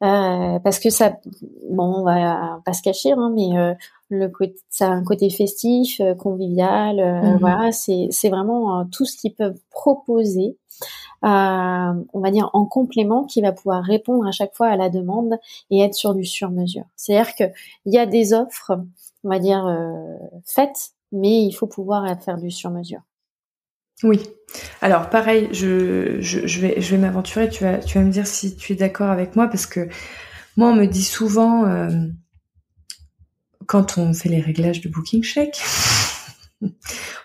Parce que ça, bon, on va pas se cacher, hein, mais le côté, ça a un côté festif, convivial, mmh voilà, c'est c'est vraiment tout ce qu'ils peuvent proposer. on va dire en complément qui va pouvoir répondre à chaque fois à la demande et être sur du sur-mesure. C'est-à-dire que il y a des offres on va dire, euh, faite, mais il faut pouvoir faire du sur-mesure. Oui. Alors pareil, je, vais, m'aventurer. Tu vas, me dire si tu es d'accord avec moi parce que moi on me dit souvent euh, quand on fait les réglages de Booking Check, on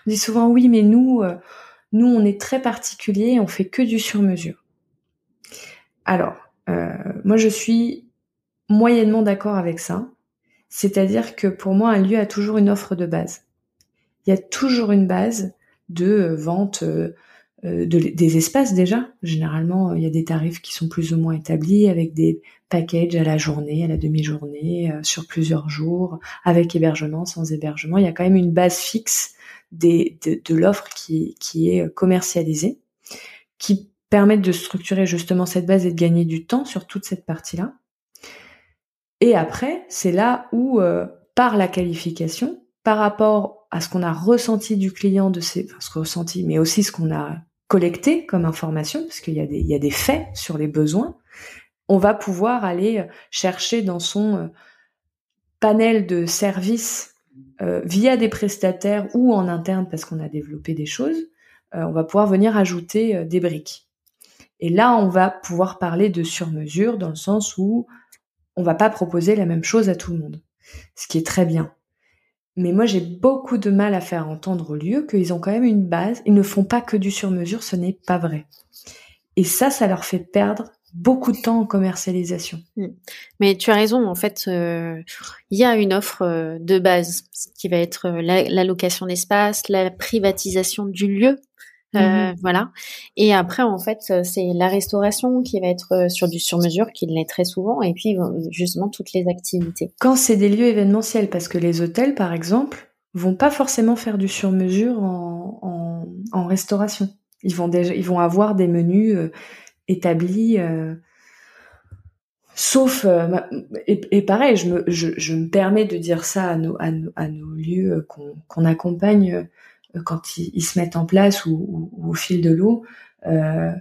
dit souvent oui, mais nous, euh, nous on est très particulier, on fait que du sur-mesure. Alors moi, je suis moyennement d'accord avec ça. C'est-à-dire que pour moi, un lieu a toujours une offre de base. Il y a toujours une base de vente euh, des espaces déjà. Généralement, il y a des tarifs qui sont plus ou moins établis avec des packages à la journée, à la demi-journée, euh, sur plusieurs jours, avec hébergement, sans hébergement. Il y a quand même une base fixe des, de, de l'offre qui, qui est commercialisée, qui permet de structurer justement cette base et de gagner du temps sur toute cette partie-là. Et après, c'est là où, euh, par la qualification, par rapport à ce qu'on a ressenti du client de ses, enfin, ce ressenti, mais aussi ce qu'on a collecté comme information, parce qu'il y, a des, il y a des faits sur les besoins, on va pouvoir aller euh, chercher dans son euh, panel de services euh, via des prestataires ou en interne parce qu'on a développé des choses, on va pouvoir venir ajouter des briques. Et là, on va pouvoir parler de sur-mesure dans le sens où on va pas proposer la même chose à tout le monde, ce qui est très bien. Mais moi, j'ai beaucoup de mal à faire entendre au lieu qu'ils ont quand même une base. Ils ne font pas que du sur-mesure, ce n'est pas vrai. Et ça, ça leur fait perdre beaucoup de temps en commercialisation. Hmm. Mais tu as raison, en fait, euh, il y a une offre euh, de base qui va être euh, l'allocation d'espace, la privatisation du lieu, euh, mmh voilà. Et après, en fait, euh, c'est la restauration qui va être euh, sur du sur-mesure, qui l'est très souvent, et puis justement toutes les activités. Quand c'est des lieux événementiels, parce que les hôtels, par exemple, vont pas forcément faire du sur-mesure en, en, en, restauration. Ils vont déjà, ils vont avoir des menus établis. Sauf et, et, pareil, je me, je, je, me permets de dire ça à nos, à nos, à nos lieux qu'on accompagne euh, quand ils, se mettent en place ou, au fil de l'eau, euh,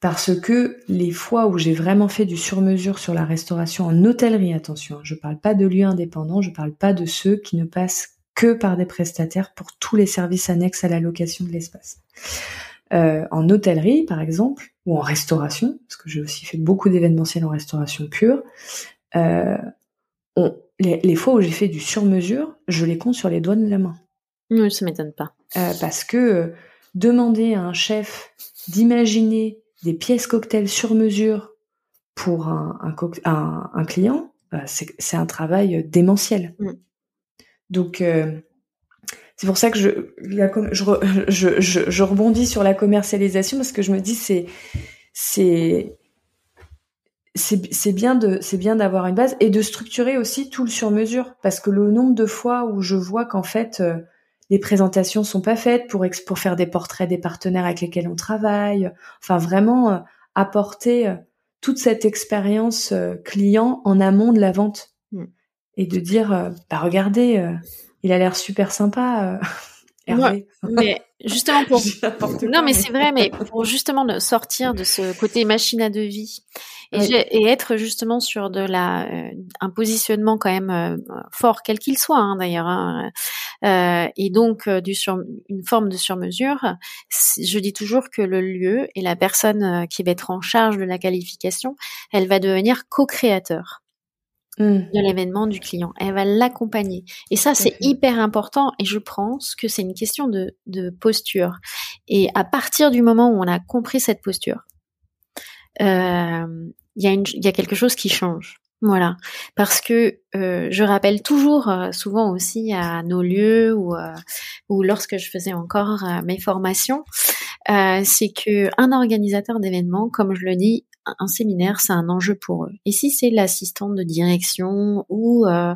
parce que les fois où j'ai vraiment fait du sur-mesure sur la restauration en hôtellerie, attention, je parle pas de lieux indépendants, je parle pas de ceux qui ne passent que par des prestataires pour tous les services annexes à la location de l'espace. Euh, en hôtellerie, par exemple, ou en restauration, parce que j'ai aussi fait beaucoup d'événementiels en restauration pure, euh, les, les, fois où j'ai fait du sur-mesure, je les compte sur les doigts de la main. Non, ça m'étonne pas. Euh, parce que euh, demander à un chef d'imaginer des pièces cocktails sur mesure pour un, un, un, client, euh, c'est un travail démentiel. Mm. Donc, c'est pour ça que je, je, je, je, rebondis sur la commercialisation parce que je me dis c'est c'est c'est bien de c'est bien d'avoir une base et de structurer aussi tout le sur mesure parce que le nombre de fois où je vois qu'en fait les présentations sont pas faites pour pour faire des portraits des partenaires avec lesquels on travaille. Enfin, vraiment euh, apporter euh, toute cette expérience euh, client en amont de la vente mm. et de dire, bah regardez, il a l'air super sympa. Hervé. mais justement pour non mais c'est vrai mais pour justement sortir de ce côté machine à devis et, être justement sur de la euh, un positionnement quand même euh, fort quel qu'il soit hein, d'ailleurs hein, euh, et donc du sur une forme de surmesure je dis toujours que le lieu et la personne qui va être en charge de la qualification elle va devenir co-créateur. De l'événement du client. Elle va l'accompagner. Et ça, c'est hyper important. Et je pense que c'est une question de, de posture. Et à partir du moment où on a compris cette posture, euh, il y, a y a quelque chose qui change. Voilà, parce que euh, je rappelle toujours euh, souvent aussi à nos lieux ou, ou lorsque je faisais encore mes formations, c'est que un organisateur d'événements, comme je le dis, un séminaire, c'est un enjeu pour eux. Et si c'est l'assistante de direction ou euh,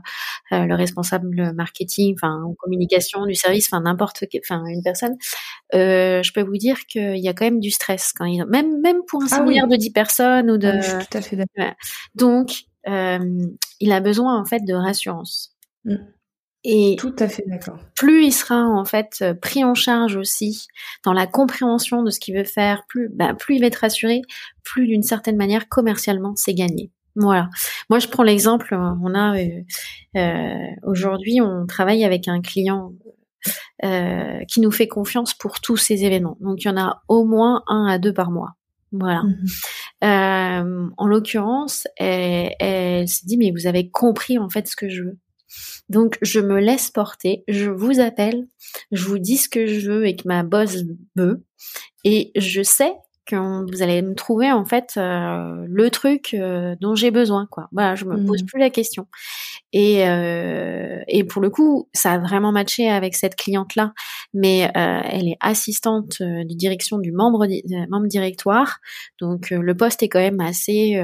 euh, le responsable marketing, enfin communication du service, enfin n'importe, enfin une personne, euh, je peux vous dire qu'il y a quand même du stress quand il, même même pour un ah séminaire de 10 personnes ou de. Ah je suis tout à fait d'accord. Donc il a besoin en fait de rassurance. Mm. Et tout à fait d'accord. Plus il sera en fait euh, pris en charge aussi dans la compréhension de ce qu'il veut faire, plus bah, plus il va être rassuré, plus d'une certaine manière commercialement c'est gagné. Voilà. Moi je prends l'exemple, euh, on a euh, euh, aujourd'hui on travaille avec un client euh, qui nous fait confiance pour tous ces événements. Donc il y en a au moins un à deux par mois. Voilà. Mhm. Euh, en l'occurrence, elle, elle s'est dit mais vous avez compris en fait ce que je veux. Donc je me laisse porter, je vous appelle, je vous dis ce que je veux et que ma boss veut, et je sais que vous allez me trouver en fait euh, le truc euh, dont j'ai besoin quoi. Voilà, je me pose mmh. plus la question. Et euh, et pour le coup, ça a vraiment matché avec cette cliente là, mais elle est assistante de direction du membre membre directoire, donc le poste est quand même assez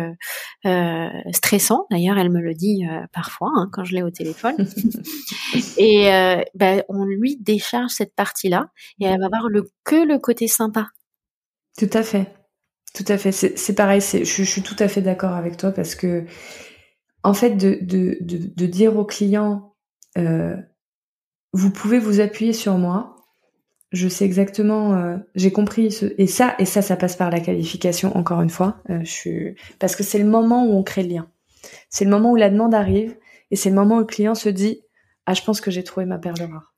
stressant. D'ailleurs, elle me le dit parfois hein, quand je l'ai au téléphone. et ben, on lui décharge cette partie là et elle va avoir le que le côté sympa tout à fait. Tout à fait. C'est pareil, je, suis tout à fait d'accord avec toi parce que, en fait, de, dire au client, euh, vous pouvez vous appuyer sur moi. Je sais exactement, euh, j'ai compris ce, et ça, et ça, ça passe par la qualification. Encore une fois, euh, parce que c'est le moment où on crée le lien. C'est le moment où la demande arrive et c'est le moment où le client se dit, ah, je pense que j'ai trouvé ma perle rare.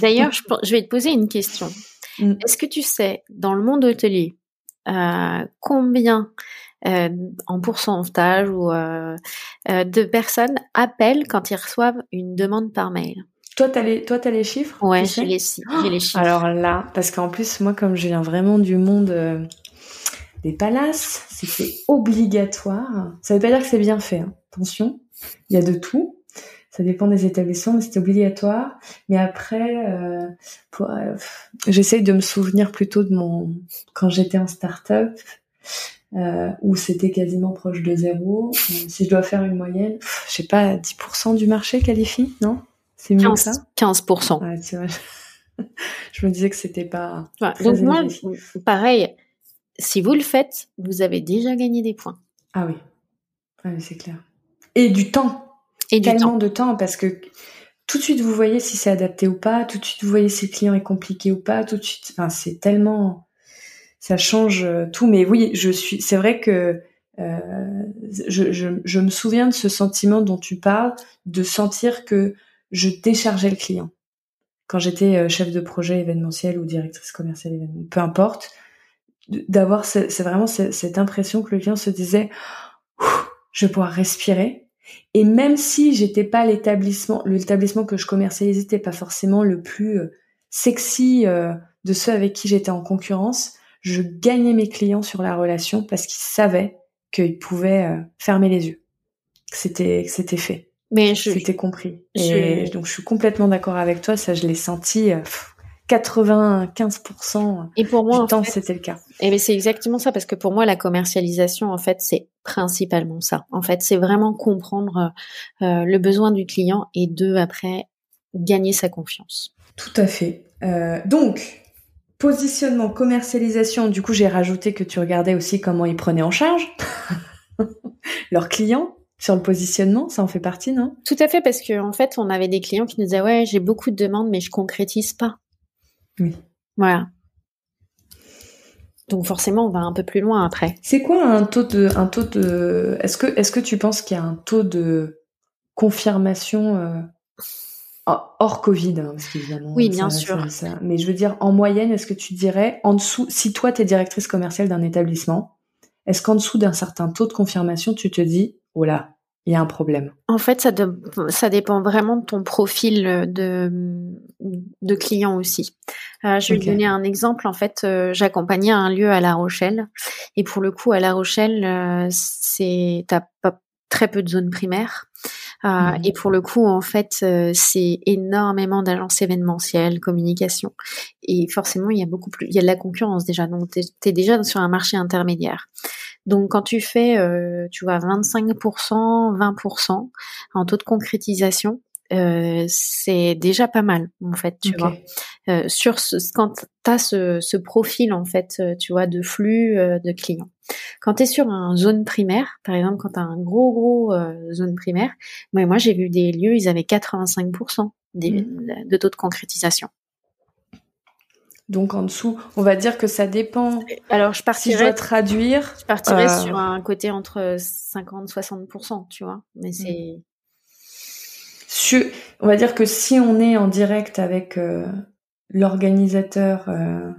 D'ailleurs, je vais te poser une question. Mm. Est-ce que tu sais, dans le monde hôtelier, euh, combien euh, en pourcentage ou euh, de personnes appellent quand ils reçoivent une demande par mail? Toi, t'as les, toi, as les chiffres? Ouais, j'ai les, les, chiffres. Alors là, parce qu'en plus, moi, comme je viens vraiment du monde des palaces, c'est obligatoire. Ça veut pas dire que c'est bien fait. Hein. Attention, il y a de tout ça dépend des établissements, mais c'était obligatoire. Mais après, euh, euh, j'essaye de me souvenir plutôt de mon quand j'étais en start-up euh, où c'était quasiment proche de zéro. si je dois faire une moyenne, je sais pas, 10% du marché qualifie, non? C'est mieux que ça? 15%. Ouais, je me disais que c'était pas. donc moi, pareil, si vous le faites, vous avez déjà gagné des points. Ah oui, ah c'est clair. Et du temps et tellement de temps parce que tout de suite vous voyez si c'est adapté ou pas, tout de suite vous voyez si le client est compliqué ou pas, tout de suite, enfin c'est tellement, ça change euh, tout. Mais oui, je suis, c'est vrai que euh, je, je, je, me souviens de ce sentiment dont tu parles, de sentir que je déchargeais le client. Quand j'étais euh, chef de projet événementiel ou directrice commerciale événementielle, peu importe, d'avoir c'est vraiment cette impression que le client se disait, je vais pouvoir respirer et même si j'étais pas l'établissement, l'établissement que je commercialisais n'était pas forcément le plus euh, sexy euh, de ceux avec qui j'étais en concurrence, je gagnais mes clients sur la relation parce qu'ils savaient qu'ils pouvaient euh, fermer les yeux, que c'était c'était fait, mais c'était compris. Et donc je suis complètement d'accord avec toi, ça je l'ai senti. 95% et pour moi, du temps, c'était le cas. Et mais c'est exactement ça parce que pour moi, la commercialisation, en fait, c'est principalement ça. En fait, c'est vraiment comprendre euh, le besoin du client et de après gagner sa confiance. Tout à fait. Euh, donc, positionnement, commercialisation. Du coup, j'ai rajouté que tu regardais aussi comment ils prenaient en charge leurs clients sur le positionnement, ça en fait partie, non? Tout à fait, parce qu'en en fait, on avait des clients qui nous disaient ouais, j'ai beaucoup de demandes, mais je concrétise pas. Oui. Voilà. Donc forcément, on va un peu plus loin après. C'est quoi un taux de, un taux de, est-ce que, est-ce que tu penses qu'il y a un taux de confirmation euh, hors Covid, hein, parce qu'évidemment. Oui, bien sûr. Mais je veux dire, en moyenne, est-ce que tu dirais en dessous, si toi tu es directrice commerciale d'un établissement, est-ce qu'en dessous d'un certain taux de confirmation, tu te dis, oh là, il y a un problème En fait, ça, ça dépend vraiment de ton profil de, de client aussi. Euh, je vais te donner un exemple. En fait, euh, j'accompagnais un lieu à La Rochelle. Et pour le coup, à La Rochelle, euh, c'est t'as pas très peu de zones primaires. Euh, Et pour le coup, en fait, euh, c'est énormément d'agences événementielles, communication. Et forcément, il y a beaucoup plus, il y a de la concurrence déjà. Donc, tu es, déjà sur un marché intermédiaire. Donc quand tu fais, euh, tu vois, 25%, 20% en taux de concrétisation, euh, c'est déjà pas mal en fait, tu vois. Euh, sur ce, quand tu as ce, ce, profil en fait, tu vois, de flux euh, de clients. Quand tu es sur un zone primaire, par exemple, quand tu as un gros gros zone primaire, moi, moi j'ai vu des lieux, ils avaient 85% des, mmh. de taux de concrétisation. Donc en dessous, on va dire que ça dépend. Alors je partirais. Si je traduire. Je partirais euh, sur un côté entre 50-60%, tu vois. Mais c'est. On va dire que si on est en direct avec euh, l'organisateur euh,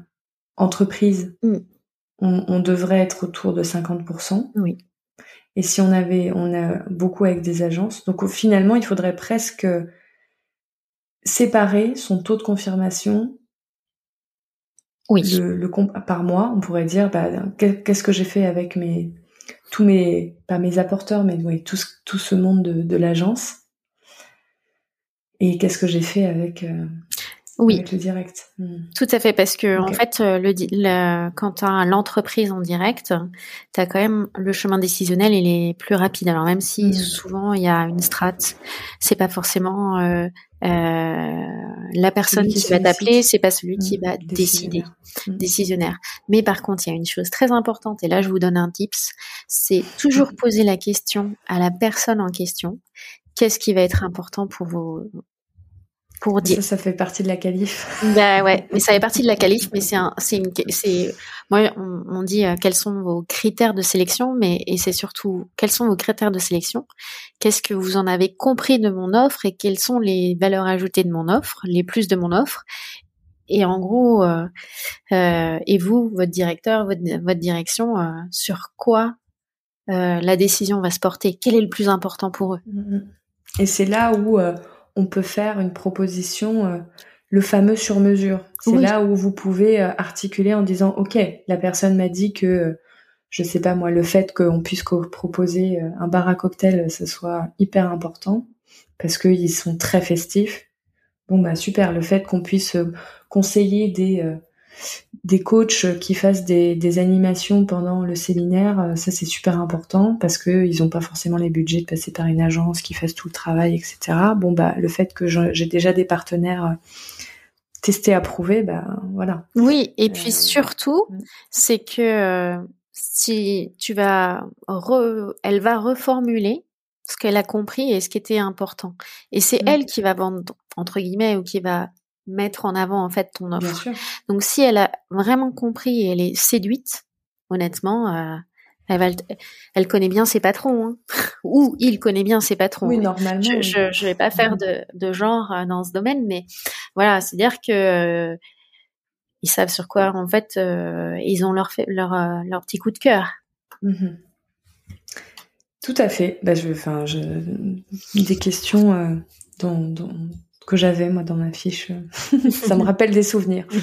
entreprise, mm. on, on, devrait être autour de 50%. Oui. Et si on avait, on a beaucoup avec des agences, donc finalement, il faudrait presque séparer son taux de confirmation Oui. Le, par mois, on pourrait dire, bah, qu'est-ce que j'ai fait avec mes tous mes pas mes apporteurs, mais tout, ce monde de, de l'agence. Et qu'est-ce que j'ai fait avec euh, oui. le direct. Hmm. Tout à fait, parce que en fait, euh, le, quand tu as l'entreprise en direct, tu as quand même le chemin décisionnel, il est plus rapide. Alors même si hmm. souvent il y a une strate, c'est pas forcément euh, euh, la personne qui, va t'appeler, c'est pas celui qui hmm. va décider, décisionnaire. Mais par contre, il y a une chose très importante, et là je vous donne un tips, c'est toujours poser la question à la personne en question. Qu'est-ce qui va être important pour vos, pour dire. Ça, ça fait partie de la qualif. Bah ouais, mais ça fait partie de la qualif, mais c'est un, c'est une, c'est, moi, on, dit euh, quels sont vos critères de sélection, mais et c'est surtout quels sont vos critères de sélection? Qu'est-ce que vous en avez compris de mon offre et quelles sont les valeurs ajoutées de mon offre, les plus de mon offre? Et en gros, euh, euh, et vous, votre directeur, votre, votre direction, euh, sur quoi euh, la décision va se porter? Quel est le plus important pour eux? Et c'est là où on peut faire une proposition, euh, le fameux sur mesure. C'est là où vous pouvez euh, articuler en disant, OK, la personne m'a dit que, euh, je sais pas moi, le fait qu'on puisse proposer un bar à cocktail, ce soit hyper important parce qu'ils sont très festifs. Bon bah super, le fait qu'on puisse conseiller des des coachs qui fassent des, animations pendant le séminaire, euh, ça c'est super important parce que ils n'ont pas forcément les budgets de passer par une agence qui fasse tout le travail, etc. Bon bah le fait que j'ai déjà des partenaires euh, testés, approuvés, bah voilà. Oui, et puis euh, surtout, mm. c'est que si tu vas, elle va reformuler ce qu'elle a compris et ce qui était important. Et c'est mm. elle qui va vendre entre guillemets ou qui va mettre en avant en fait ton offre. Donc si elle a vraiment compris et elle est séduite, honnêtement, euh, elle, va, elle connaît bien ses patrons, hein. ou il connaît bien ses patrons. Oui, normalement. Je, je, je vais pas faire de, de genre euh, dans ce domaine, mais voilà, c'est à dire que euh, ils savent sur quoi en fait ils ont leur leur leur petit coup de cœur. Mmh Tout à fait. Bah, je, enfin, des questions dont, dont, que j'avais moi dans ma fiche. ça me rappelle des souvenirs.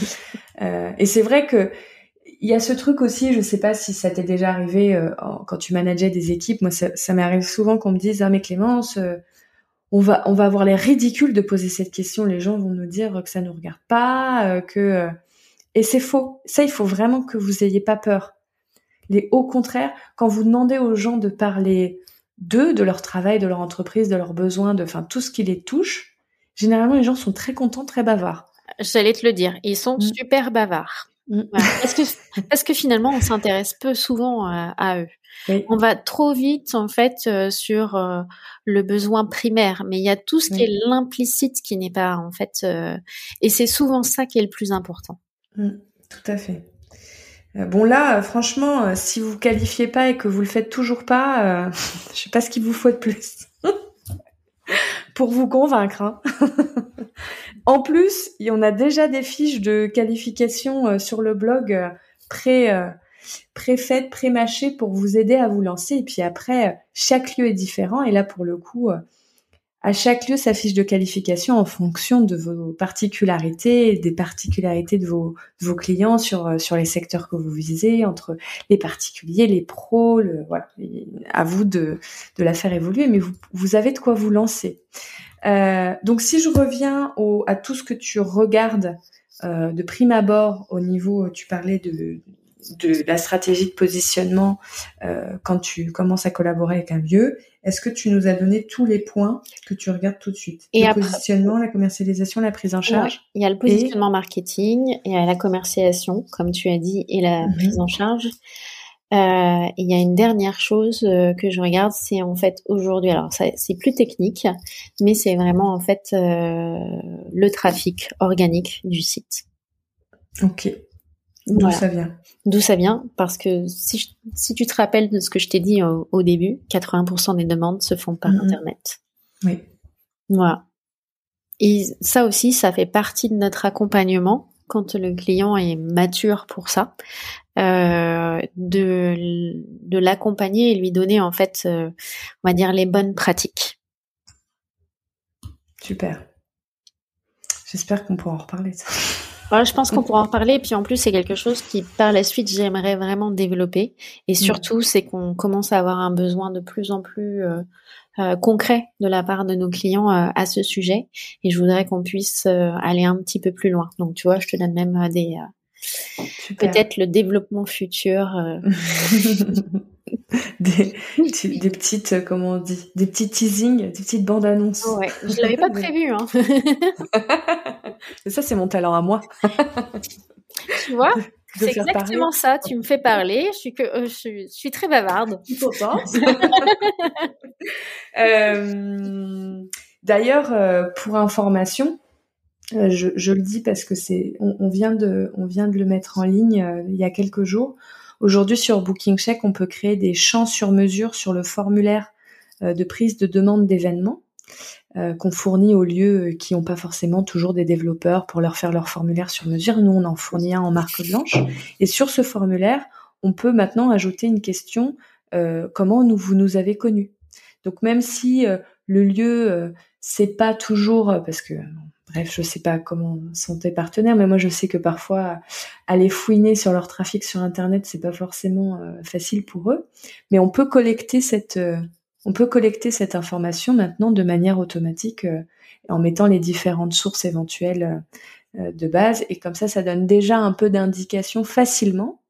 Euh, et c'est vrai que il y a ce truc aussi, je sais pas si ça t'est déjà arrivé euh, quand tu manageais des équipes. Moi, ça, ça m'arrive souvent qu'on me dise ah mais Clémence, euh, on va on va avoir l'air ridicule de poser cette question. Les gens vont nous dire que ça nous regarde pas, que et c'est faux. Ça, il faut vraiment que vous ayez pas peur. Les au contraire, quand vous demandez aux gens de parler d'eux, de leur travail, de leur entreprise, de leurs besoins, de enfin tout ce qui les touche généralement les gens sont très contents, très bavards. J'allais te le dire, ils sont mm. super bavards. Mm. Parce que parce que finalement on s'intéresse peu souvent à, eux. On va trop vite en fait euh, sur euh, le besoin primaire, mais il y a tout ce qui est l'implicite qui n'est pas en fait, euh, et c'est souvent ça qui est le plus important. Mm. tout à fait. Bon là, franchement, si vous qualifiez pas et que vous le faites toujours pas, je sais pas ce qu'il vous faut de plus pour vous convaincre. Hein. en plus, on a déjà des fiches de qualification euh, sur le blog euh, pré euh, préfaites, pré-mâchées pour vous aider à vous lancer. Et puis après, chaque lieu est différent. Et là, pour le coup, à chaque lieu sa fiche de qualification en fonction de vos particularités, des particularités de vos, vos clients sur euh, sur les secteurs que vous visez, entre les particuliers, les pros, le, voilà. À vous de de la faire évoluer, mais vous vous avez de quoi vous lancer. Euh, donc si je reviens au, à tout ce que tu regardes euh, de prime abord au niveau, tu parlais de de la stratégie de positionnement euh, quand tu commences à collaborer avec un lieu. Est-ce que tu nous as donné tous les points que tu regardes tout de suite? Et Le positionnement, la commercialisation, la prise en charge? il y a le positionnement marketing, il y a la commercialisation, comme tu as dit, et la mhm. prise en charge. Euh, il y a une dernière chose euh, que je regarde, c'est en fait aujourd'hui, alors c'est plus technique, mais c'est vraiment en fait euh, le trafic organique du site. Ok. D'où ça vient D'où ça vient Parce que si, si tu te rappelles de ce que je t'ai dit au, début, 80% des demandes se font par mhm. Internet. Oui. Voilà. Et ça aussi, ça fait partie de notre accompagnement quand le client est mature pour ça, euh, de, de l'accompagner et lui donner en fait, euh, on va dire, les bonnes pratiques. Super. J'espère qu'on pourra en reparler. Ça. Je pense qu'on pourra en parler. Et puis en plus, c'est quelque chose qui, par la suite, j'aimerais vraiment développer. Et mm. surtout, c'est qu'on commence à avoir un besoin de plus en plus euh, euh, concret de la part de nos clients euh, à ce sujet. Et je voudrais qu'on puisse aller un petit peu plus loin. Donc, tu vois, je te donne même des peut-être le développement futur. des, des, petites, comment on dit, des petits teasings, des petites bandes annonces. Ouais, je l'avais pas prévu. Hein. ça, c'est mon talent à moi. tu vois c'est exactement ça. Tu me fais parler. Je suis que euh, je, suis, très bavarde. euh, D'ailleurs, euh, pour information, euh, je, je, le dis parce que c'est, on, on, vient de, on vient de le mettre en ligne il y a quelques jours. Aujourd'hui, sur Booking Check, on peut créer des champs sur mesure sur le formulaire euh, de prise de demande d'événements euh, qu'on fournit aux lieux qui n'ont pas forcément toujours des développeurs pour leur faire leur formulaire sur mesure. Nous, on en fournit un en marque blanche. Et sur ce formulaire, on peut maintenant ajouter une question euh, comment nous, vous nous avez connus. Donc même si le lieu c'est pas toujours parce que bref, je sais pas comment sont tes partenaires, mais moi je sais que parfois aller fouiner sur leur trafic sur internet, c'est pas forcément euh, facile pour eux, mais on peut collecter cette euh, on peut collecter cette information maintenant de manière automatique euh, en mettant les différentes sources éventuelles de base et comme ça ça donne déjà un peu d'indication facilement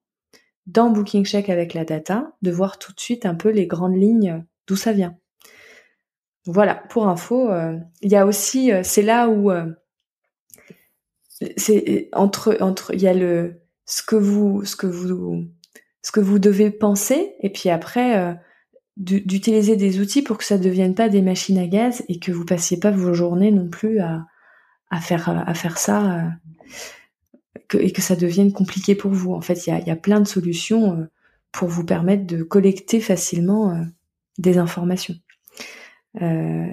dans Booking Check avec la data de voir tout de suite un peu les grandes lignes d'où ça vient. Voilà, pour info, euh, il y a aussi, euh, c'est là où euh, c'est entre entre il y a le ce que vous ce que vous ce que vous devez penser et puis après d'utiliser des outils pour que ça ne devienne pas des machines à gaz et que vous passiez pas vos journées non plus à à faire à faire ça et que ça devienne compliqué pour vous. En fait, il y a, y a plein de solutions pour vous permettre de collecter facilement des informations. Euh,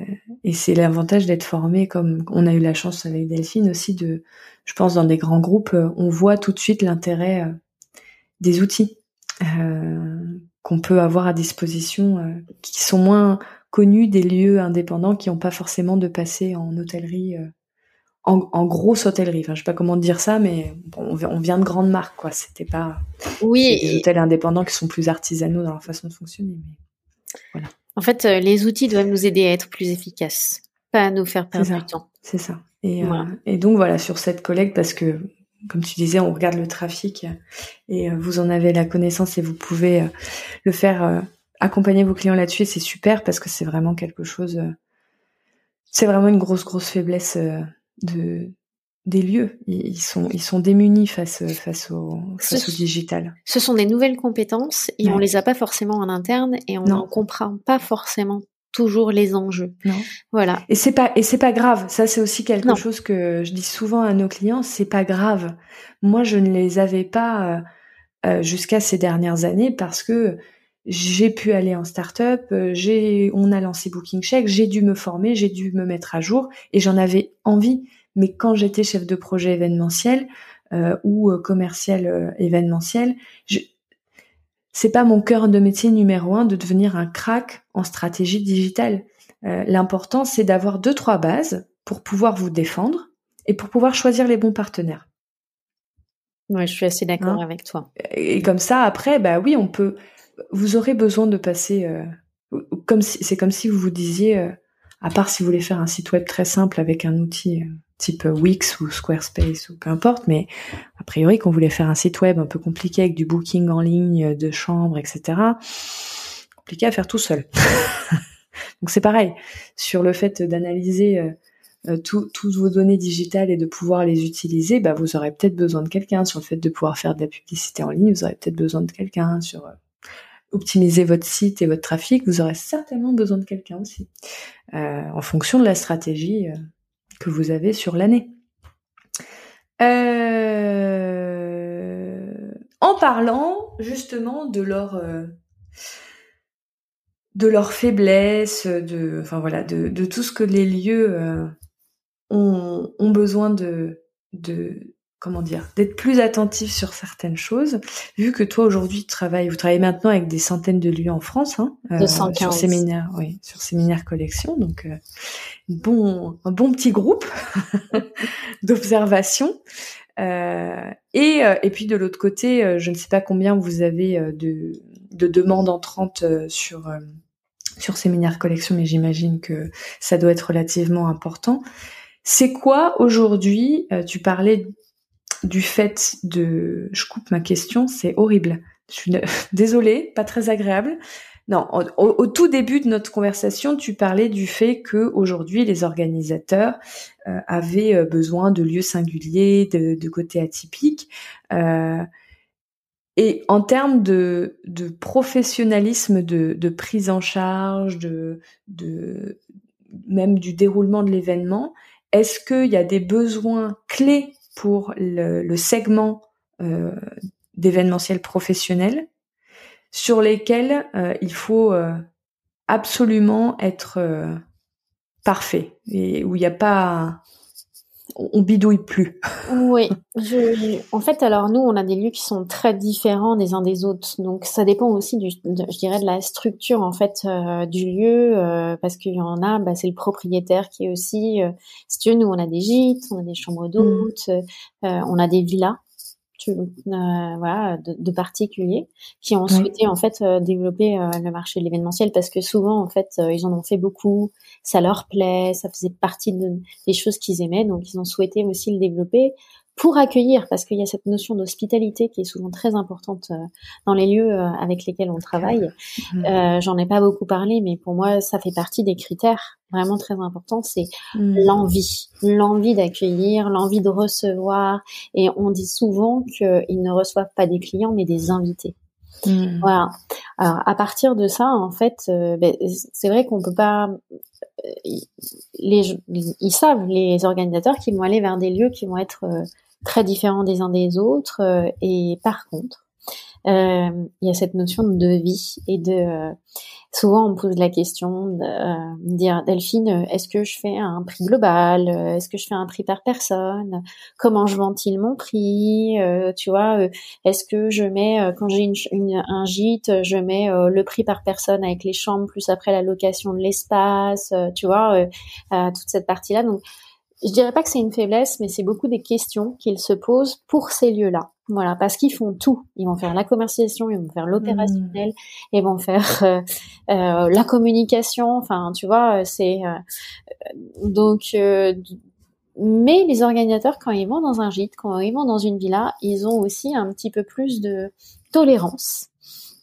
et c'est l'avantage d'être formé, comme on a eu la chance avec Delphine aussi, de, je pense, dans des grands groupes, euh, on voit tout de suite l'intérêt euh, des outils qu'on peut avoir à disposition, qui sont moins connus des lieux indépendants qui n'ont pas forcément de passer en hôtellerie, en, en, grosse hôtellerie. Enfin, je sais pas comment dire ça, mais bon, on vient de grandes marques, quoi. C'était pas oui, des hôtels indépendants qui sont plus artisanaux dans leur façon de fonctionner. Mais voilà. En fait, euh, les outils doivent nous aider à être plus efficaces, pas à nous faire perdre du temps. C'est ça. Et, euh, et, donc voilà, sur cette collecte, parce que comme tu disais, on regarde le trafic et euh, vous en avez la connaissance et vous pouvez le faire accompagner vos clients là-dessus c'est super parce que c'est vraiment quelque chose, c'est vraiment une grosse grosse faiblesse de des lieux. Ils sont, ils sont démunis face, face, au, face au digital. Ce sont des nouvelles compétences et on les a pas forcément en interne et on n'en comprend pas forcément toujours les enjeux. Non. Voilà. Et c'est pas et c'est pas grave. Ça c'est aussi quelque chose que je dis souvent à nos clients. C'est pas grave. Moi je ne les avais pas euh, euh, jusqu'à ces dernières années parce que j'ai pu aller en start-up. Euh, j'ai on a lancé Booking Check. J'ai dû me former. J'ai dû me mettre à jour et j'en avais envie. Mais quand j'étais chef de projet événementiel euh, ou euh, commercial euh, événementiel, je, c'est pas mon cœur de métier numéro un de devenir un crack en stratégie digitale. L'important, c'est d'avoir deux trois bases pour pouvoir vous défendre et pour pouvoir choisir les bons partenaires. Ouais, je suis assez d'accord hein? avec toi. Et comme ça, après, bah oui, on peut. Vous aurez besoin de passer. comme si c'est comme si vous vous disiez, à part si vous voulez faire un site web très simple avec un outil type Wix ou Squarespace ou peu importe, mais a priori qu'on voulait faire un site web un peu compliqué avec du booking en ligne, de chambres, etc. Compliqué à faire tout seul. Donc c'est pareil sur le fait d'analyser euh, euh, toutes vos données digitales et de pouvoir les utiliser, bah, vous aurez peut-être besoin de quelqu'un. Sur le fait de pouvoir faire de la publicité en ligne, vous aurez peut-être besoin de quelqu'un. Sur euh, optimiser votre site et votre trafic, vous aurez certainement besoin de quelqu'un aussi, en fonction de la stratégie que vous avez sur l'année. Euh, en parlant justement de leur euh, de leur faiblesse, de enfin voilà, de, de tout ce que les lieux euh, ont, ont, besoin de, de comment dire, d'être plus attentif sur certaines choses. Vu que toi aujourd'hui tu travailles, vous travaillez maintenant avec des centaines de lieux en France, hein, euh, sur séminaire, oui, sur séminaire collection, donc euh, bon, un bon petit groupe d'observation. et, et puis de l'autre côté, je ne sais pas combien vous avez de, de demandes entrantes sur sur Séminaire Collection, mais j'imagine que ça doit être relativement important. C'est quoi aujourd'hui Tu parlais du fait de... Je coupe ma question, c'est horrible. Je suis désolée, pas très agréable. Non, au, tout début de notre conversation, tu parlais du fait que aujourd'hui les organisateurs euh, avaient euh, besoin de lieux singuliers, de, de côtés atypiques. Euh, et en termes de, de professionnalisme, de, de, prise en charge, de, de même du déroulement de l'événement, est-ce qu'il y a des besoins clés pour le, segment euh, d'événementiel professionnel sur lesquels euh, il faut euh, absolument être euh, parfait et où il n'y a pas on bidouille plus. oui, je, en fait, alors nous, on a des lieux qui sont très différents des uns des autres, donc ça dépend aussi du, je dirais, de la structure en fait du lieu, parce qu'il y en a, bah, c'est le propriétaire qui est aussi. si tu veux, nous, on a des gîtes, on a des chambres d'hôtes, mmh. on a des villas euh, voilà, de, de, particuliers qui ont souhaité en fait euh, développer euh, le marché de l'événementiel parce que souvent en fait ils en ont fait beaucoup, ça leur plaît, ça faisait partie de, des choses qu'ils aimaient, donc ils ont souhaité aussi le développer pour accueillir, parce qu'il y a cette notion d'hospitalité qui est souvent très importante euh, dans les lieux euh, avec lesquels on travaille. Mmh. Euh, J'en ai pas beaucoup parlé, mais pour moi, ça fait partie des critères vraiment très importants. C'est mmh. l'envie, l'envie d'accueillir, l'envie de recevoir. Et on dit souvent qu'ils ne reçoivent pas des clients, mais des invités. Mmh. Voilà. Alors à partir de ça, en fait, ben, c'est vrai qu'on peut pas. Les, ils savent les organisateurs qui vont aller vers des lieux qui vont être très différents des uns des autres. Euh, et par contre, euh, il y a cette notion de vie et de euh, souvent on me pose la question de euh, dire Delphine est-ce que je fais un prix global? Est-ce que je fais un prix par personne? Comment je ventile mon prix? Tu vois est-ce que je mets quand j'ai une, un gîte je mets le prix par personne avec les chambres plus après la location de l'espace tu vois toute cette partie là donc je dirais pas que c'est une faiblesse, mais c'est beaucoup des questions qu'ils se posent pour ces lieux-là. Voilà, parce qu'ils font tout. Ils vont faire la commercialisation, ils vont faire l'opérationnel, mmh. ils vont faire euh, euh, la communication. Enfin, tu vois, c'est euh, donc. mais les organisateurs, quand ils vont dans un gîte, quand ils vont dans une villa, ils ont aussi un petit peu plus de tolérance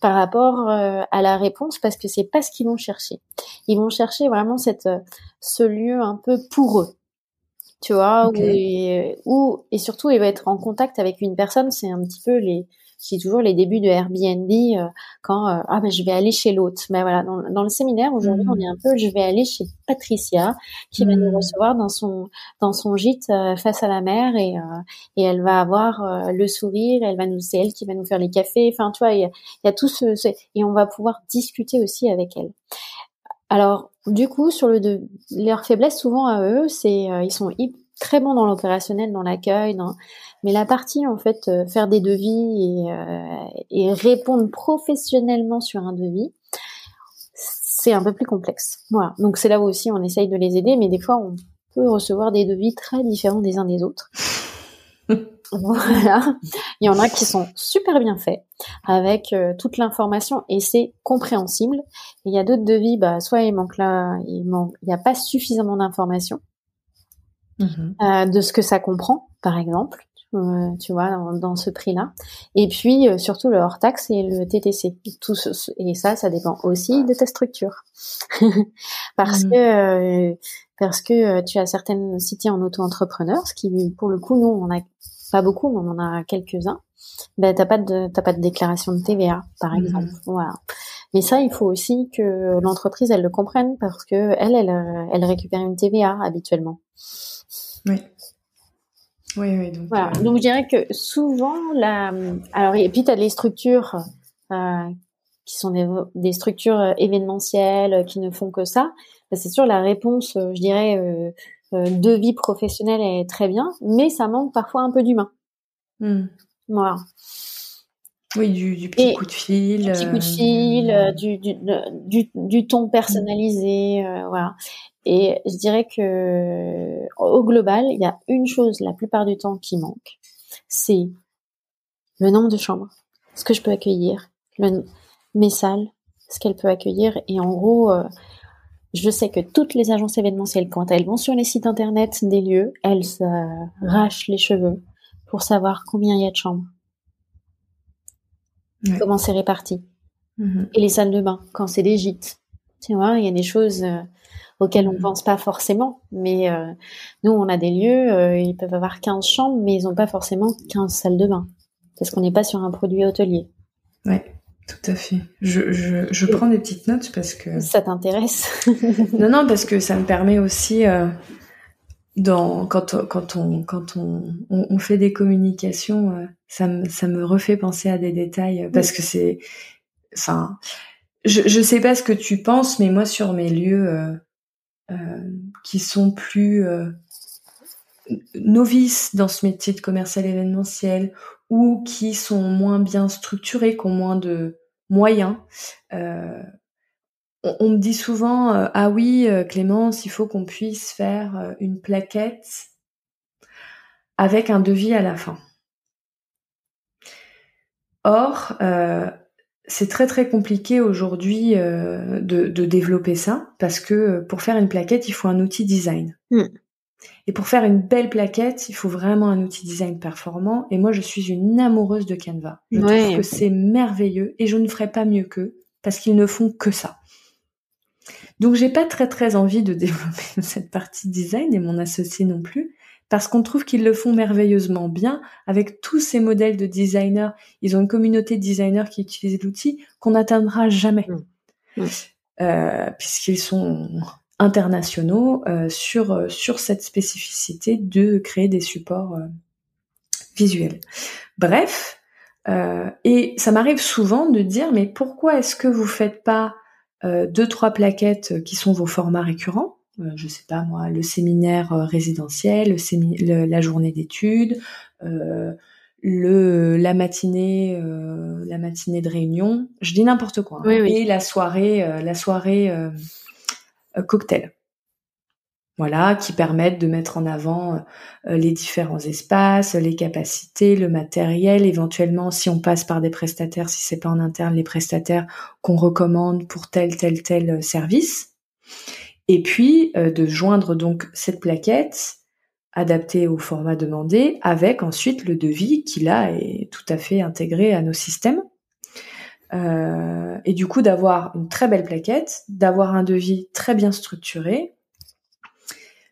par rapport à la réponse parce que c'est pas ce qu'ils vont chercher. Ils vont chercher vraiment cette ce lieu un peu pour eux tu vois, ou et surtout il va être en contact avec une personne, c'est un petit peu les c'est toujours les débuts de Airbnb euh, quand euh, ah ben je vais aller chez l'autre. Mais voilà, dans, dans le séminaire aujourd'hui, on est un peu je vais aller chez Patricia qui va nous hmm. recevoir dans son dans son gîte euh, face à la mer et et elle va avoir le sourire, elle va nous c'est elle qui va nous faire les cafés. Enfin, tu vois, il y a, y a tout ce, ce et on va pouvoir discuter aussi avec elle. Alors, du coup, sur le de, leur faiblesse, souvent à eux, c'est euh, ils sont très bons dans l'opérationnel, dans l'accueil, dans... mais la partie en fait euh, faire des devis et, euh, et, répondre professionnellement sur un devis, c'est un peu plus complexe. Voilà. Donc c'est là où aussi on essaye de les aider, mais des fois on peut recevoir des devis très différents des uns des autres. Voilà. Il y en a qui sont super bien faits avec euh, toute l'information et c'est compréhensible. il y a d'autres devis, bah, soit il manque là, il manque, il n'y a pas suffisamment d'informations mhm. euh, de ce que ça comprend, par exemple. Euh, tu vois, dans, ce prix-là. Et puis, surtout le hors-taxe et le TTC. Tout ce, et ça, ça dépend aussi de ta structure. parce mhm. que parce que tu as certaines cités en auto-entrepreneur, ce qui, pour le coup, nous, on a pas beaucoup, mais on en a quelques-uns. Ben t'as pas de t'as pas de déclaration de TVA, par mhm. exemple. Voilà. Mais ça, il faut aussi que l'entreprise elle le comprenne parce que elle elle elle récupère une TVA habituellement. Oui. Oui, oui. Donc, voilà. Euh, donc je dirais que souvent la alors et puis tu as les structures euh, qui sont des, des, structures événementielles qui ne font que ça. Ben, c'est sûr la réponse, je dirais. Euh, euh, de vie professionnelle est très bien, mais ça manque parfois un peu d'humain. Hmm. Voilà. Oui, du, petit coup de fil. Du petit coup de fil, euh, du, du, du, du, ton personnalisé, euh, voilà. Et je dirais que au global, il y a une chose la plupart du temps qui manque, c'est le nombre de chambres, ce que je peux accueillir, le, mes salles, ce qu'elles peuvent accueillir. Et en gros, euh, je sais que toutes les agences événementielles, quand elles vont sur les sites internet des lieux, elles s'arrachent les cheveux pour savoir combien il y a de chambres, comment c'est réparti. Mm-hmm. Et les salles de bain, quand c'est des gîtes. Tu vois, il y a des choses euh, auxquelles on ne mm-hmm. pense pas forcément. Mais euh, nous, on a des lieux, ils peuvent avoir 15 chambres, mais ils n'ont pas forcément 15 salles de bain. Parce qu'on n'est pas sur un produit hôtelier. Ouais. Tout à fait. Je, je, je prends des petites notes parce que... Ça t'intéresse Non, non, parce que ça me permet aussi, euh, dans, quand, quand, on, quand on, on, fait des communications, euh, ça, me, ça me refait penser à des détails euh, parce que c'est... Enfin, je, je sais pas ce que tu penses, mais moi, sur mes lieux euh, euh qui sont plus novices dans ce métier de commercial événementiel ou qui sont moins bien structurés, qui ont moins de moyens. Euh, on, me dit souvent euh, ah oui euh, Clémence, il faut qu'on puisse faire une plaquette avec un devis à la fin. Or, c'est très très compliqué aujourd'hui de, développer ça parce que pour faire une plaquette, il faut un outil design. Hmm. Et pour faire une belle plaquette, il faut vraiment un outil design performant. Et moi, je suis une amoureuse de Canva. Je trouve que c'est merveilleux et je ne ferai pas mieux qu'eux parce qu'ils ne font que ça. Donc, j'ai pas très très envie de développer cette partie design et mon associé non plus parce qu'on trouve qu'ils le font merveilleusement bien avec tous ces modèles de designers. Ils ont une communauté de designers qui utilisent l'outil qu'on n'atteindra jamais. Mmh. Mmh. Euh, puisqu'ils sont internationaux euh, sur euh, sur cette spécificité de créer des supports euh, visuels. Bref, et ça m'arrive souvent de dire mais pourquoi est-ce que vous faites pas deux trois plaquettes qui sont vos formats récurrents? Je sais pas moi, le séminaire résidentiel, le la journée d'études, euh, le la matinée, euh, la matinée de réunion. Je dis n'importe quoi. Hein. Et la soirée, la soirée euh, cocktails. Voilà, qui permettent de mettre en avant euh, les différents espaces, les capacités, le matériel, éventuellement si on passe par des prestataires, si c'est pas en interne, les prestataires qu'on recommande pour tel tel tel euh, service. Et puis de joindre donc cette plaquette adaptée au format demandé avec ensuite le devis qui là est tout à fait intégré à nos systèmes. Euh, et du coup d'avoir une très belle plaquette, d'avoir un devis très bien structuré,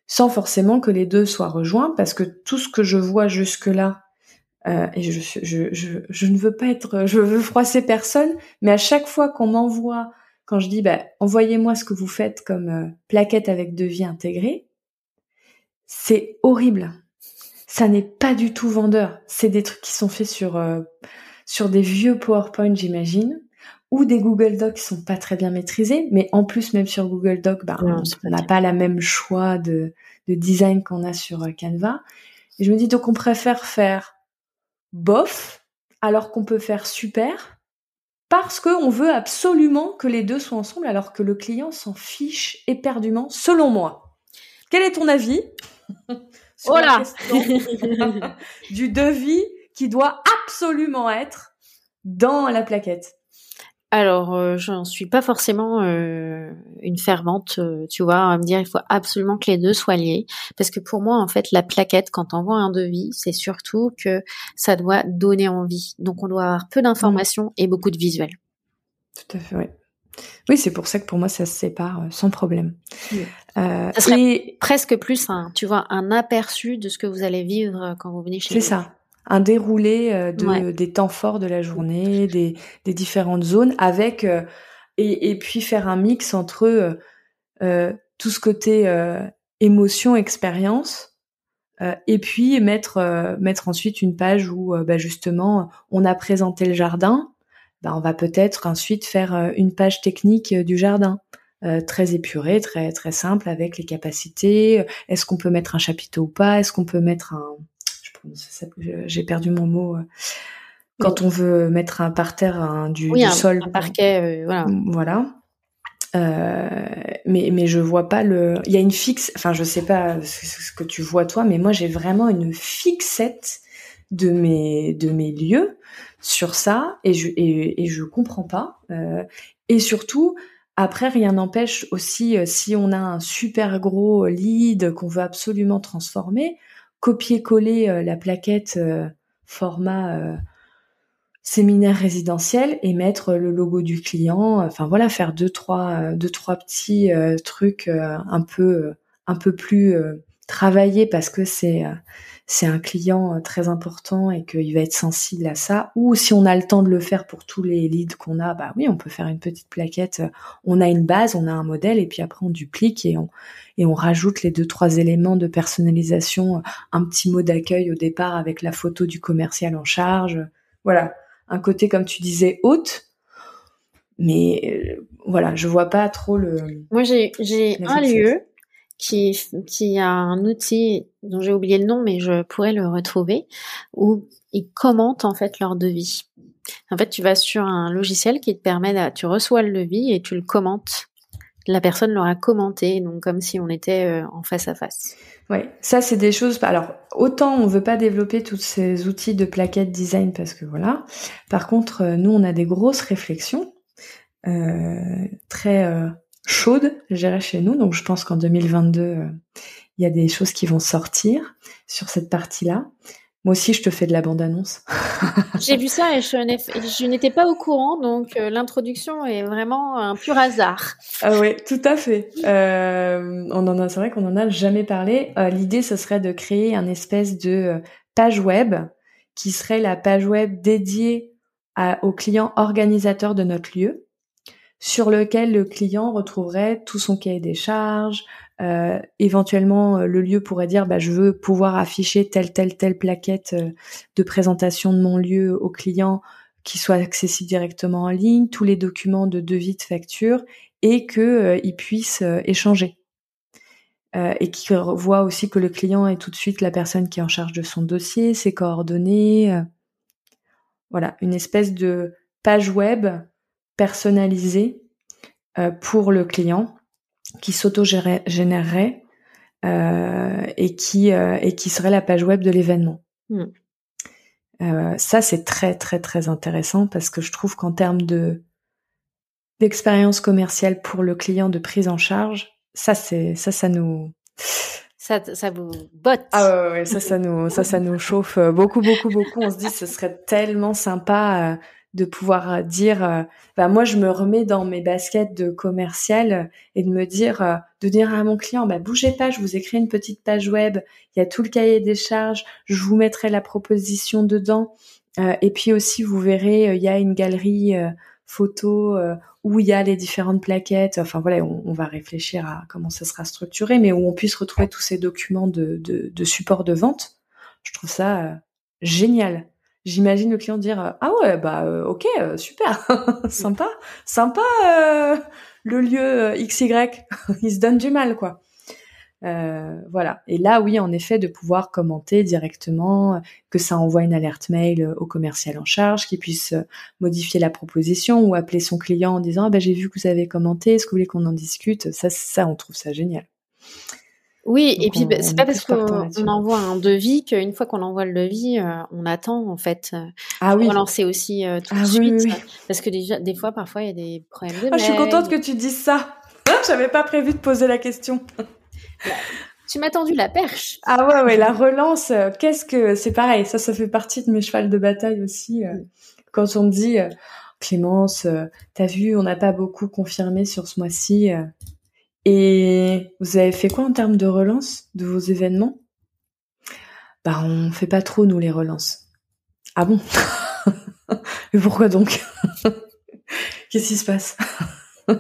sans forcément que les deux soient rejoints, parce que tout ce que je vois jusque-là, euh, et je, ne veux pas être, je veux froisser personne, mais à chaque fois qu'on m'envoie, quand je dis, bah, envoyez-moi ce que vous faites comme euh, plaquette avec devis intégré, c'est horrible. Ça n'est pas du tout vendeur. C'est des trucs qui sont faits sur euh, sur des vieux PowerPoint, j'imagine, ou des Google Docs qui sont pas très bien maîtrisés, mais en plus même sur Google Docs, bah, on n'a pas la même choix de, design qu'on a sur euh, Canva. Et je me dis donc on préfère faire bof alors qu'on peut faire super parce qu'on veut absolument que les deux soient ensemble alors que le client s'en fiche éperdument, selon moi. Quel est ton avis sur la du devis qui doit absolument être dans la plaquette alors, euh, j'en suis pas forcément euh, une fervente, euh, tu vois, à me dire il faut absolument que les deux soient liés, parce que pour moi, en fait, la plaquette, quand on voit un devis, c'est surtout que ça doit donner envie. Donc, on doit avoir peu d'informations et beaucoup de visuels. Tout à fait, oui. Oui, c'est pour ça que pour moi, ça se sépare sans problème. ça serait presque plus un, tu vois, un aperçu de ce que vous allez vivre quand vous venez chez vous. C'est ça un déroulé euh, de, des temps forts de la journée, des, des différentes zones, avec euh, et, et, puis faire un mix entre euh, tout ce côté émotion, expérience, et puis mettre mettre ensuite une page où bah, justement on a présenté le jardin, bah, on va peut-être ensuite faire une page technique du jardin. très épurée, très très simple avec les capacités. Est-ce qu'on peut mettre un chapiteau ou pas Est-ce qu'on peut mettre un, j'ai perdu mon mot. Euh, quand on veut mettre un parterre du, oui, un, sol, un parquet, euh, voilà. Voilà. Euh, mais mais je vois pas le. Il y a une fixe. Enfin, je sais pas ce que tu vois toi, mais moi j'ai vraiment une fixette de mes de mes lieux sur ça et je et, je comprends pas euh, et surtout après rien n'empêche aussi euh, si on a un super gros lead qu'on veut absolument transformer copier-coller euh, la plaquette format séminaire résidentiel et mettre le logo du client. Enfin voilà faire deux trois deux trois petits trucs un peu un peu plus travaillés parce que c'est c'est un client euh, très important et qu'il va être sensible à ça, ou si on a le temps de le faire pour tous les leads qu'on a, bah oui, on peut faire une petite plaquette. Euh, on a une base, on a un modèle, et puis après on duplique et on et on rajoute les deux trois éléments de personnalisation, euh, un petit mot d'accueil au départ avec la photo du commercial en charge. Voilà, un côté comme tu disais haute. Mais voilà, je vois pas trop le. Moi, j'ai j'ai un lieu qui, qui a un outil dont j'ai oublié le nom, mais je pourrais le retrouver, où ils commentent en fait leur devis. En fait, tu vas sur un logiciel qui te permet, de, tu reçois le devis et tu le commentes. La personne l'aura commenté, donc comme si on était euh, en face à face. Ouais, ça c'est des choses. Alors autant on veut pas développer tous ces outils de plaquettes design parce que voilà. Par contre, euh, nous on a des grosses réflexions euh, très euh, chaude, je chez nous. Donc je pense qu'en 2022, euh, il y a des choses qui vont sortir sur cette partie-là. Moi aussi, je te fais de la bande-annonce. J'ai vu ça et je n'étais pas au courant, donc euh, l'introduction est vraiment un pur hasard. Ah oui, tout à fait. Euh, on en a, c'est vrai qu'on en a jamais parlé. l'idée, ce serait de créer un espèce de page web qui serait la page web dédiée aux clients organisateurs de notre lieu sur lequel le client retrouverait tout son cahier des charges. Euh, éventuellement, euh, le lieu pourrait dire bah, je veux pouvoir afficher telle telle telle plaquette euh, de présentation de mon lieu au client qui soit accessible directement en ligne, tous les documents de devis de facture et que puisse échanger. et qui voit aussi que le client est tout de suite la personne qui est en charge de son dossier, ses coordonnées. voilà, une espèce de page web personnalisé euh, pour le client qui s'auto-générerait euh, et qui euh, et qui serait la page web de l'événement. Hmm. ça c'est très très très intéressant parce que je trouve qu'en termes de d'expérience commerciale pour le client de prise en charge, ça c'est ça ça nous ça, ça vous botte. Ah ouais, ouais, ça, ça nous, ça, ça nous chauffe beaucoup, beaucoup, beaucoup. On se dit, ce serait tellement sympa de pouvoir euh, dire euh, bah moi je me remets dans mes baskets de commercial et de me dire euh, de dire à mon client bah bougez pas je vous écris une petite page web il y a tout le cahier des charges je vous mettrai la proposition dedans et puis aussi vous verrez il y a une galerie photo où il y a les différentes plaquettes enfin voilà on, va réfléchir à comment ça sera structuré mais où on puisse retrouver tous ces documents de, de, de support de vente. Je trouve ça génial j'imagine le client dire ah ouais bah euh, ok euh, super sympa sympa euh, le lieu XY il se donne du mal quoi. Voilà. Et là oui en effet de pouvoir commenter directement que ça envoie une alerte mail au commercial en charge qui puisse modifier la proposition ou appeler son client en disant ah bah j'ai vu que vous avez commenté est-ce que vous voulez qu'on en discute? Ça ça on trouve ça génial oui, et puis bah, c'est pas parce qu'on envoie un devis qu'une fois qu'on envoie le devis, euh, on attend en fait. Euh, ah oui. Relancer aussi euh, tout de ah suite, parce que déjà des fois parfois il y a des problèmes de. Ah, je suis contente que tu dises ça. J'avais pas prévu de poser la question. Tu m'as tendu la perche. Ah ouais, ouais, la relance, qu'est-ce que c'est pareil, ça, ça fait partie de mes chevals de bataille aussi. quand on me dit Clémence, t'as vu, on n'a pas beaucoup confirmé sur ce mois-ci. Et vous avez fait quoi en termes de relance de vos événements? Bah on fait pas trop nous les relances. Ah bon? Mais pourquoi donc? Qu'est-ce qui se passe? Je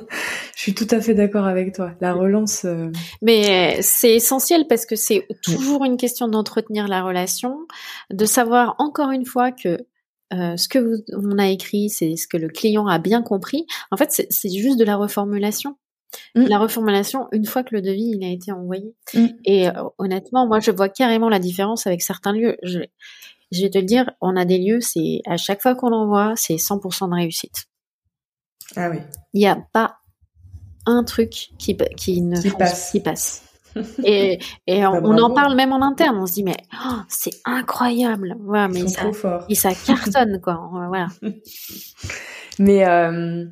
suis tout à fait d'accord avec toi. La relance. Euh, Mais c'est essentiel parce que c'est toujours une question d'entretenir la relation, de savoir encore une fois que euh, ce que vous, on a écrit, c'est ce que le client a bien compris. En fait, c'est juste de la reformulation. Mmh. La reformulation, une fois que le devis il a été envoyé. Mmh. Et euh, honnêtement, moi, je vois carrément la différence avec certains lieux. Je, je vais te le dire, on a des lieux, c'est à chaque fois qu'on l'envoie, c'est 100% de réussite. Ah oui. Il n'y a pas un truc qui, qui ne qui passe. Qui passe. Et, et on, en parle même en interne. On se dit mais oh, c'est incroyable. Voilà, mais ça, et ça cartonne quoi. Voilà. mais euh,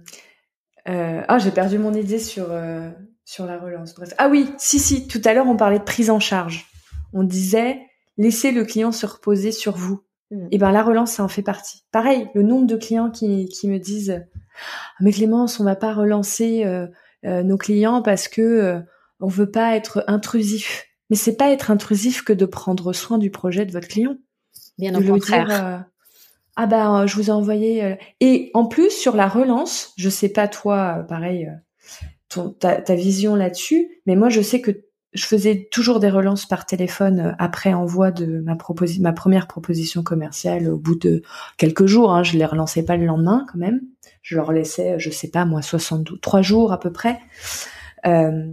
euh, ah j'ai perdu mon idée sur euh, sur la relance. Bref. Ah oui, si si. Tout à l'heure on parlait de prise en charge. On disait laissez le client se reposer sur vous. Mm. Et eh ben la relance ça en fait partie. Pareil, le nombre de clients qui qui me disent ah, mais Clémence on va pas relancer euh, nos clients parce que on veut pas être intrusif. Mais c'est pas être intrusif que de prendre soin du projet de votre client. Bien au contraire. Euh, ah ben, je vous ai envoyé. Euh, et en plus sur la relance, je sais pas toi, pareil, ta, ta, vision là-dessus, mais moi je sais que je faisais toujours des relances par téléphone après envoi de ma, ma première proposition commerciale au bout de quelques jours. Hein, je les relançais pas le lendemain quand même. Je leur laissais, je sais pas moi, 72, trois jours à peu près. Euh,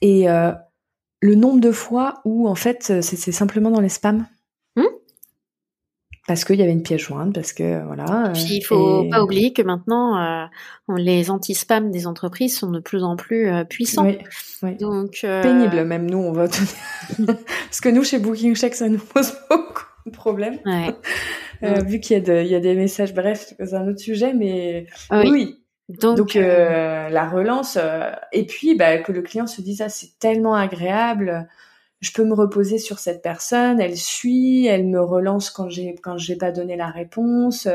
et euh, le nombre de fois où en fait c'est simplement dans les spams. Parce qu'il y avait une pièce jointe, parce que voilà. Puis il faut pas oublier que maintenant euh, les anti-spam des entreprises sont de plus en plus euh, puissants. Oui, Donc pénible même nous on va parce que nous chez Booking Check ça nous pose beaucoup de problèmes. vu qu'il y a il y a des messages bref c'est un autre sujet mais oui donc, euh, la relance euh, et puis bah, que le client se dise ah c'est tellement agréable, je peux me reposer sur cette personne, elle suit, elle me relance quand j'ai quand j'ai pas donné la réponse.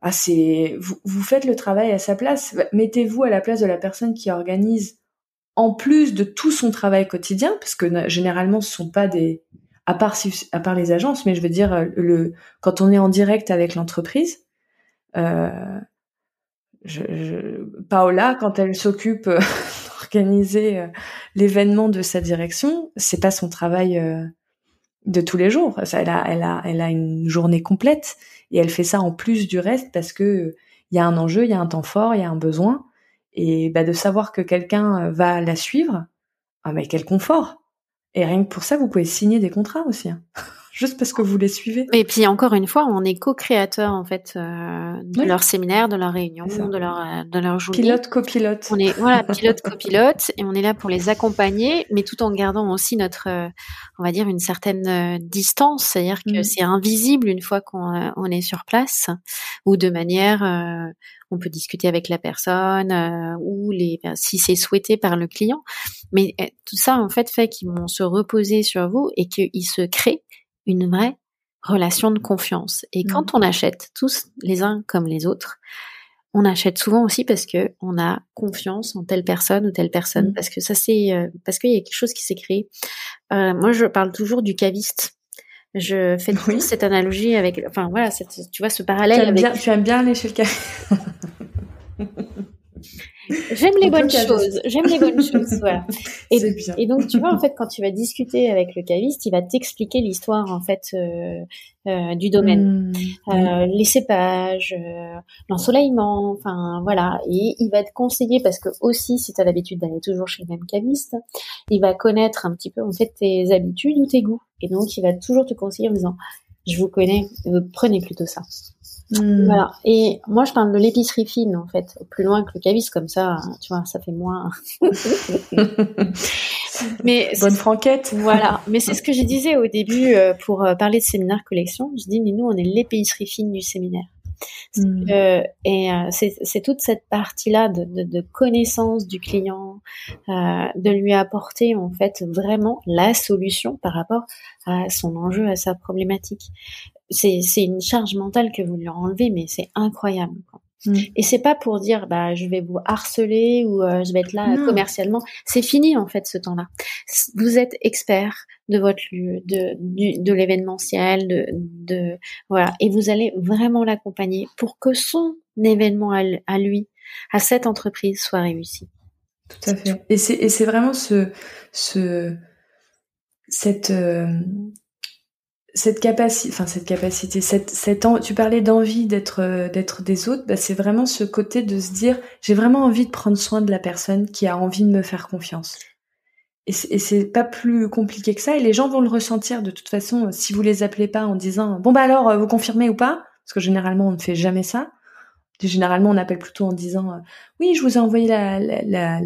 Ah c'est vous, vous faites le travail à sa place, mettez-vous à la place de la personne qui organise en plus de tout son travail quotidien parce que généralement ce sont pas des à part à part les agences mais je veux dire le quand on est en direct avec l'entreprise euh, je, Paola, quand elle s'occupe euh, d'organiser euh, l'événement de sa direction, c'est pas son travail euh, de tous les jours. Elle a, elle a, elle a une journée complète et elle fait ça en plus du reste parce que il y a un enjeu, il y a un temps fort, il y a un besoin et bah, de savoir que quelqu'un va la suivre, ah mais quel confort. Et rien que pour ça, vous pouvez signer des contrats aussi. Juste parce que vous les suivez. Et puis encore une fois, on est co-créateur en fait euh, de leur séminaire, de leur réunion, de leur euh, de leur journée. Pilote copilote. On est voilà pilote copilote et on est là pour les accompagner, mais tout en gardant aussi notre, euh, on va dire une certaine distance, c'est-à-dire que mm. c'est invisible une fois qu'on on est sur place ou de manière on peut discuter avec la personne ou les si c'est souhaité par le client mais tout ça en fait fait qu'ils vont se reposer sur vous et qu'ils se créent une vraie relation de confiance. Et mmh. quand on achète tous les uns comme les autres, on achète souvent aussi parce que on a confiance en telle personne ou telle personne, mmh. parce que ça c'est euh, parce qu'il y a quelque chose qui s'est créé. Euh, moi, je parle toujours du caviste. Je fais toujours cette analogie avec, enfin voilà, tu vois ce parallèle. Tu aimes, bien, tu aimes bien aller chez le caviste. J'aime les bonnes choses. J'aime les bonnes choses. Voilà. Et, bien. et, donc tu vois en fait quand tu vas discuter avec le caviste, il va t'expliquer l'histoire en fait euh, euh, du domaine, mmh, euh, les cépages, l'ensoleillement, enfin voilà. Et il va te conseiller parce que aussi si tu as l'habitude d'aller toujours chez le même caviste, il va connaître un petit peu en fait tes habitudes ou tes goûts. Et donc il va toujours te conseiller en disant je vous connais, prenez plutôt ça. Hmm. Voilà. Et moi, je parle de l'épicerie fine, en fait, plus loin que le caviste, comme ça, tu vois, ça fait moins. mais bonne franquette. Voilà. Mais c'est ce que je disais au début euh, pour euh, parler de séminaire collection. Je dis, mais nous, on est l'épicerie fine du séminaire. Hmm. Et euh, c'est toute cette partie-là de, de, de, connaissance du client, de lui apporter en fait vraiment la solution par rapport à son enjeu, à sa problématique. C'est une charge mentale que vous lui enlevez, mais c'est incroyable. Quoi. Mm. Et c'est pas pour dire bah je vais vous harceler ou euh, je vais être là commercialement. C'est fini en fait ce temps-là. Vous êtes expert de votre lieu, de de l'événementiel, de, de voilà, et vous allez vraiment l'accompagner pour que son événement à, lui, à cette entreprise, soit réussi. Tout à fait. Et c'est et c'est vraiment ce ce cette euh, cette capacité, enfin cette capacité, cette, cette tu parlais d'envie d'être euh, d'être des autres, bah c'est vraiment ce côté de se dire j'ai vraiment envie de prendre soin de la personne qui a envie de me faire confiance. Et c'est pas plus compliqué que ça. Et les gens vont le ressentir de toute façon si vous les appelez pas en disant bon bah alors euh, vous confirmez ou pas, parce que généralement on ne fait jamais ça. Généralement, on appelle plutôt en disant euh, oui, je vous ai envoyé la, la, la,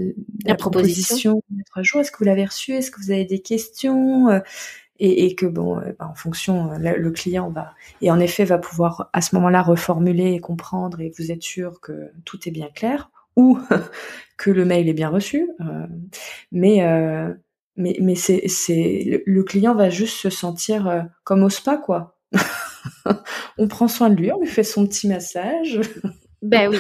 la proposition il y a trois jours. Est-ce que vous l'avez reçue? Est-ce que vous avez des questions? Euh, et, et, que bon, euh, bah, en fonction, le client va et en effet va pouvoir à ce moment-là reformuler et comprendre et vous êtes sûr que tout est bien clair ou que le mail est bien reçu. mais mais mais c'est c'est le, client va juste se sentir comme au spa quoi. on prend soin de lui, on lui fait son petit massage. Ben oui.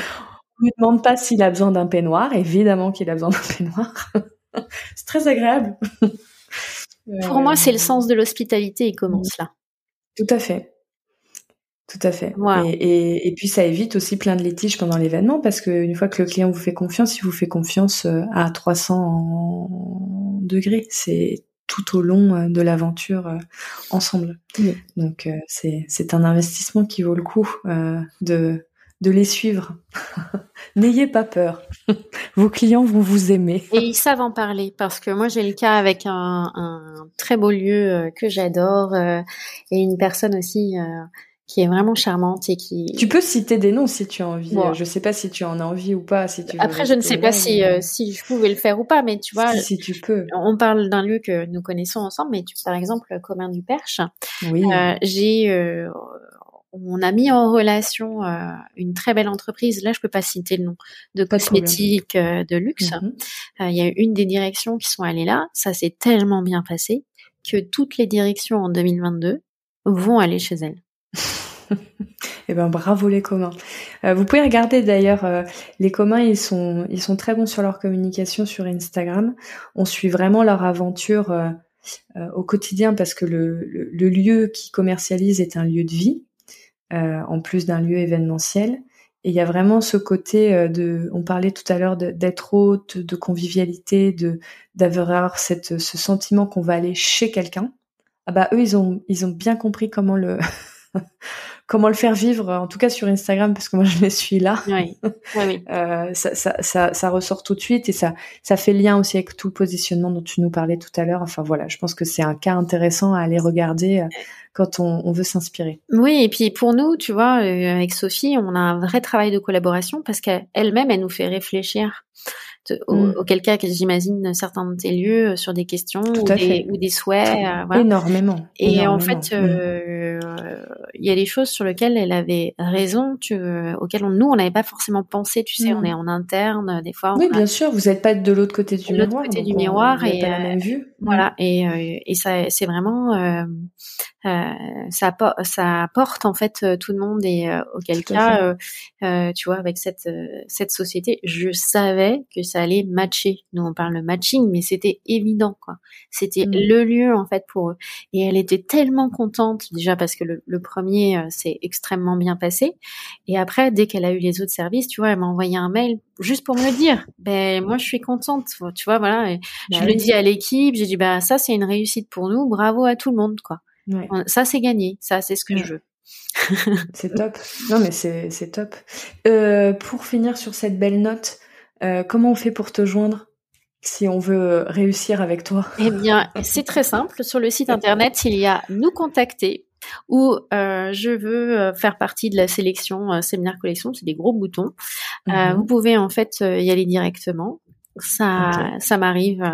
On lui demande pas s'il a besoin d'un peignoir. Évidemment qu'il a besoin d'un peignoir. c'est très agréable. Pour moi, c'est le sens de l'hospitalité. Il commence là. Tout à fait. Tout à fait. Et, et, puis ça évite aussi plein de litiges pendant l'événement parce qu'une fois que le client vous fait confiance, il vous fait confiance euh, à 300 degrés. C'est tout au long euh, de l'aventure euh, ensemble. Donc c'est c'est un investissement qui vaut le coup de de les suivre. N'ayez pas peur. Vos clients vont vous aimer. Et ils savent en parler parce que moi j'ai le cas avec un, un très beau lieu euh, que j'adore euh, et une personne aussi euh, qui est vraiment charmante et qui. Tu peux citer des noms si tu as envie. Je Je sais pas si tu en as envie ou pas. Si tu Après, je ne sais pas si si je pouvais le faire ou pas, mais tu vois. Si, tu peux. On parle d'un lieu que nous connaissons ensemble, mais tu, par exemple, Commun du Perche. Oui. j'ai on a mis en relation euh, une très belle entreprise, là je peux pas citer le nom, de cosmétiques euh, de luxe. Mhm. Euh, il y a une des directions qui sont allées là, ça s'est tellement bien passé que toutes les directions en 2022 vont aller chez elles. Eh ben bravo les communs. vous pouvez regarder d'ailleurs les communs, ils sont ils sont très bons sur leur communication sur Instagram. On suit vraiment leur aventure au quotidien parce que le, le lieu qui commercialise est un lieu de vie. Euh, en plus d'un lieu événementiel. Et il y a vraiment ce côté euh, de, on parlait tout à l'heure d'être hôte, de convivialité, de d'avoir ce sentiment qu'on va aller chez quelqu'un. Ah bah eux ils ont ils ont bien compris comment le comment le faire vivre, en tout cas sur Instagram, parce que moi je les suis là. Oui. Oui, euh, ça, ça, ça, ça, ressort tout de suite et ça, ça fait lien aussi avec tout le positionnement dont tu nous parlais tout à l'heure. Enfin voilà, je pense que c'est un cas intéressant à aller regarder euh, quand on, on veut s'inspirer. Oui, et puis pour nous, tu vois, euh, avec Sophie, on a un vrai travail de collaboration parce qu'elle-même, elle nous fait réfléchir. Mm. auquel cas j'imagine certains de tes lieux sur des questions ou des, ou des, souhaits. Euh, voilà. Énormément. Et en fait, euh, il y a des choses sur lesquelles elle avait raison, tu, auxquelles on, nous on n'avait pas forcément pensé. Tu sais, on mm. est en interne des fois. Oui, bien sûr. Vous n'êtes pas de l'autre côté du miroir. côté du miroir et pas la même vue. Voilà. Et, et ça, c'est vraiment ça, ça apporte en fait tout le monde et auquel cas, tu vois, avec cette cette société, je savais que ça allait matcher. Nous, on parle de matching, mais c'était évident, quoi. C'était mm. le lieu, en fait, pour eux. Et elle était tellement contente, déjà parce que le, premier euh, s'est extrêmement bien passé. Et après, dès qu'elle a eu les autres services, tu vois, elle m'a envoyé un mail juste pour me le dire. Ben, moi, je suis contente, tu vois, voilà. je bah le dis à l'équipe, j'ai dit, bah, ça, c'est une réussite pour nous. Bravo à tout le monde, quoi. Ça, c'est gagné. Ça, c'est ce que je veux. c'est top. Non, mais c'est top. Euh, pour finir sur cette belle note, euh, comment on fait pour te joindre si on veut réussir avec toi? Eh bien, c'est très simple. Sur le site internet, il y a nous contacter ou euh, je veux euh, faire partie de la sélection séminaire collection. C'est des gros boutons. Mhm. vous pouvez en fait y aller directement. Ça, ça m'arrive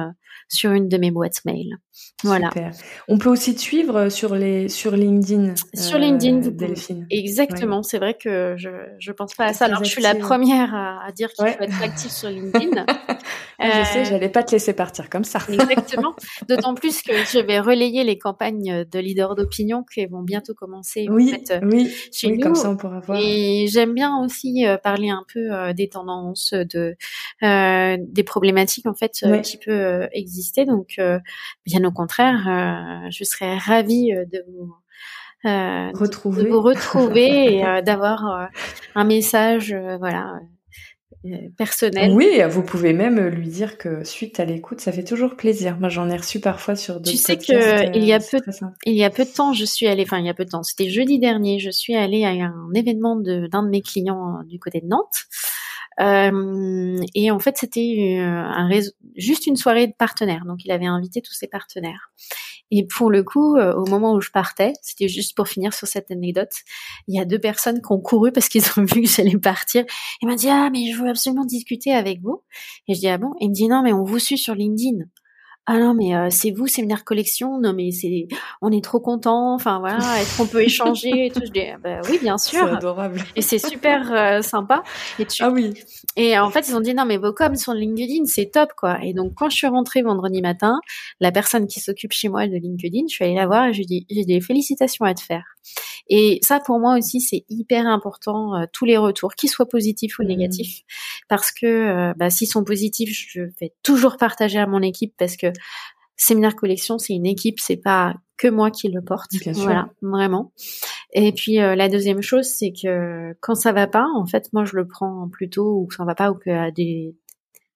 sur une de mes boîtes mail. Voilà. Super. On peut aussi te suivre euh, sur les sur LinkedIn. Sur LinkedIn, euh, Delphine. Exactement. C'est vrai que je je pense pas à ça. Alors je suis la première à, à dire qu'il faut être actif sur LinkedIn. je sais, j'allais pas te laisser partir comme ça. Exactement. D'autant plus que je vais relayer les campagnes de leaders d'opinion qui vont bientôt commencer. Oui, oui, chez oui, Comme ça, on pourra voir. Et j'aime bien aussi euh, parler un peu des tendances, de des problématiques en fait qui peuvent exister. Donc bien au contraire, euh, je serais ravie euh, de vous euh, retrouver, de vous retrouver et d'avoir un message, voilà, personnel. Oui, vous pouvez même lui dire que suite à l'écoute, ça fait toujours plaisir. Moi, j'en ai reçu parfois sur d'autres. Tu sais que il y a peu, il y a peu de temps, je suis allée, enfin il y a peu de temps, c'était jeudi dernier, je suis allée à un événement de d'un de mes clients du côté de Nantes. Euh, et en fait, c'était un réseau, juste une soirée de partenaires. Donc, il avait invité tous ses partenaires. Et pour le coup, euh, au moment où je partais, c'était juste pour finir sur cette anecdote, il y a deux personnes qui ont couru parce qu'ils ont vu que j'allais partir. Il m'a dit ah mais je veux absolument discuter avec vous. Et je dis ah bon? il me dit non mais on vous suit sur LinkedIn ah non mais euh, c'est vous séminaire collection? Non mais c'est on est trop content enfin voilà est-ce qu'on peut échanger et tout? Je dis bah, oui bien sûr. c'est adorable. Et c'est super euh, sympa. Et tu... ah oui. et en fait ils ont dit non mais vos coms sur LinkedIn c'est top quoi. Et donc quand je suis rentrée vendredi matin la personne qui s'occupe chez moi de LinkedIn je suis allée la voir et je lui dis j'ai des félicitations à te faire et ça, pour moi aussi, c'est hyper important, euh, tous les retours, qu'ils soient positifs ou mmh. négatifs, parce que euh, bah, s'ils sont positifs, je vais toujours partager à mon équipe, parce que Séminaire Collection, c'est une équipe, c'est pas que moi qui le porte. voilà, vraiment. Et puis euh, la deuxième chose, c'est que quand ça va pas, en fait, moi je le prends plutôt ou que ça va pas ou qu'il y a des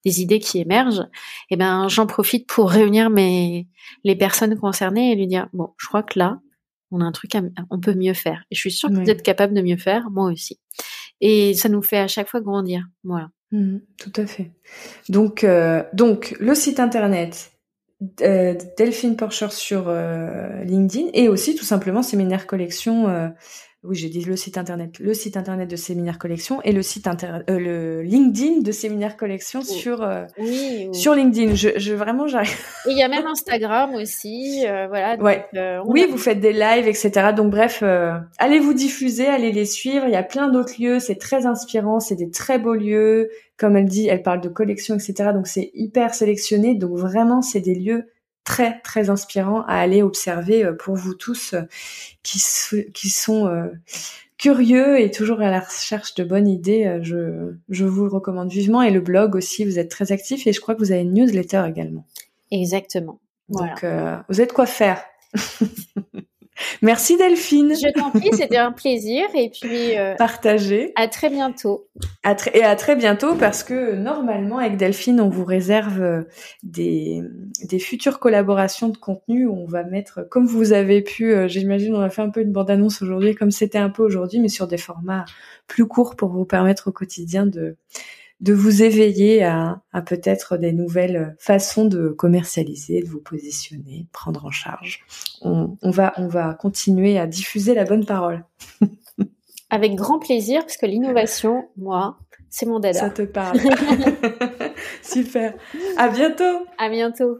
des idées qui émergent, et eh ben j'en profite pour réunir mes les personnes concernées et lui dire bon, je crois que là, on a un truc, on peut mieux faire. Et je suis sûre que vous êtes capable de mieux faire, moi aussi. Et ça nous fait à chaque fois grandir. Voilà. Mmh, tout à fait. Donc, euh, donc le site internet euh, Delphine Porcher sur euh, LinkedIn et aussi tout simplement Séminaire Collection oui, j'ai dit le site internet, le site internet de Séminaire Collection et le site inter euh, le LinkedIn de Séminaire Collection sur euh, sur LinkedIn. Je, je vraiment j'arrive. Il y a même Instagram aussi, euh, voilà. ouais. oui, vous faites des lives, etc. Donc bref, allez vous diffuser, allez les suivre. Il y a plein d'autres lieux, c'est très inspirant, c'est des très beaux lieux. Comme elle dit, elle parle de collection, etc. Donc c'est hyper sélectionné. Donc vraiment, c'est des lieux très très inspirant à aller observer euh, pour vous tous euh, qui, qui sont euh, curieux et toujours à la recherche de bonnes idées. Je, je vous le recommande vivement et le blog aussi, vous êtes très actif et je crois que vous avez une newsletter également. Exactement. Donc vous êtes quoi faire? Merci Delphine. Je t'en prie, c'était un plaisir et puis euh, partager. À très bientôt. À et à très bientôt parce que normalement avec Delphine, on vous réserve euh, des, des futures collaborations de contenu où on va mettre, comme vous avez pu, euh, j'imagine, on a fait un peu une bande-annonce aujourd'hui, comme c'était un peu aujourd'hui, mais sur des formats plus courts pour vous permettre au quotidien de de vous éveiller à, peut-être des nouvelles façons de commercialiser, de vous positionner, prendre en charge. On, va, on va continuer à diffuser la bonne parole. Avec grand plaisir, parce que l'innovation, moi, c'est mon dada. Ça te parle. Super. À bientôt. À bientôt.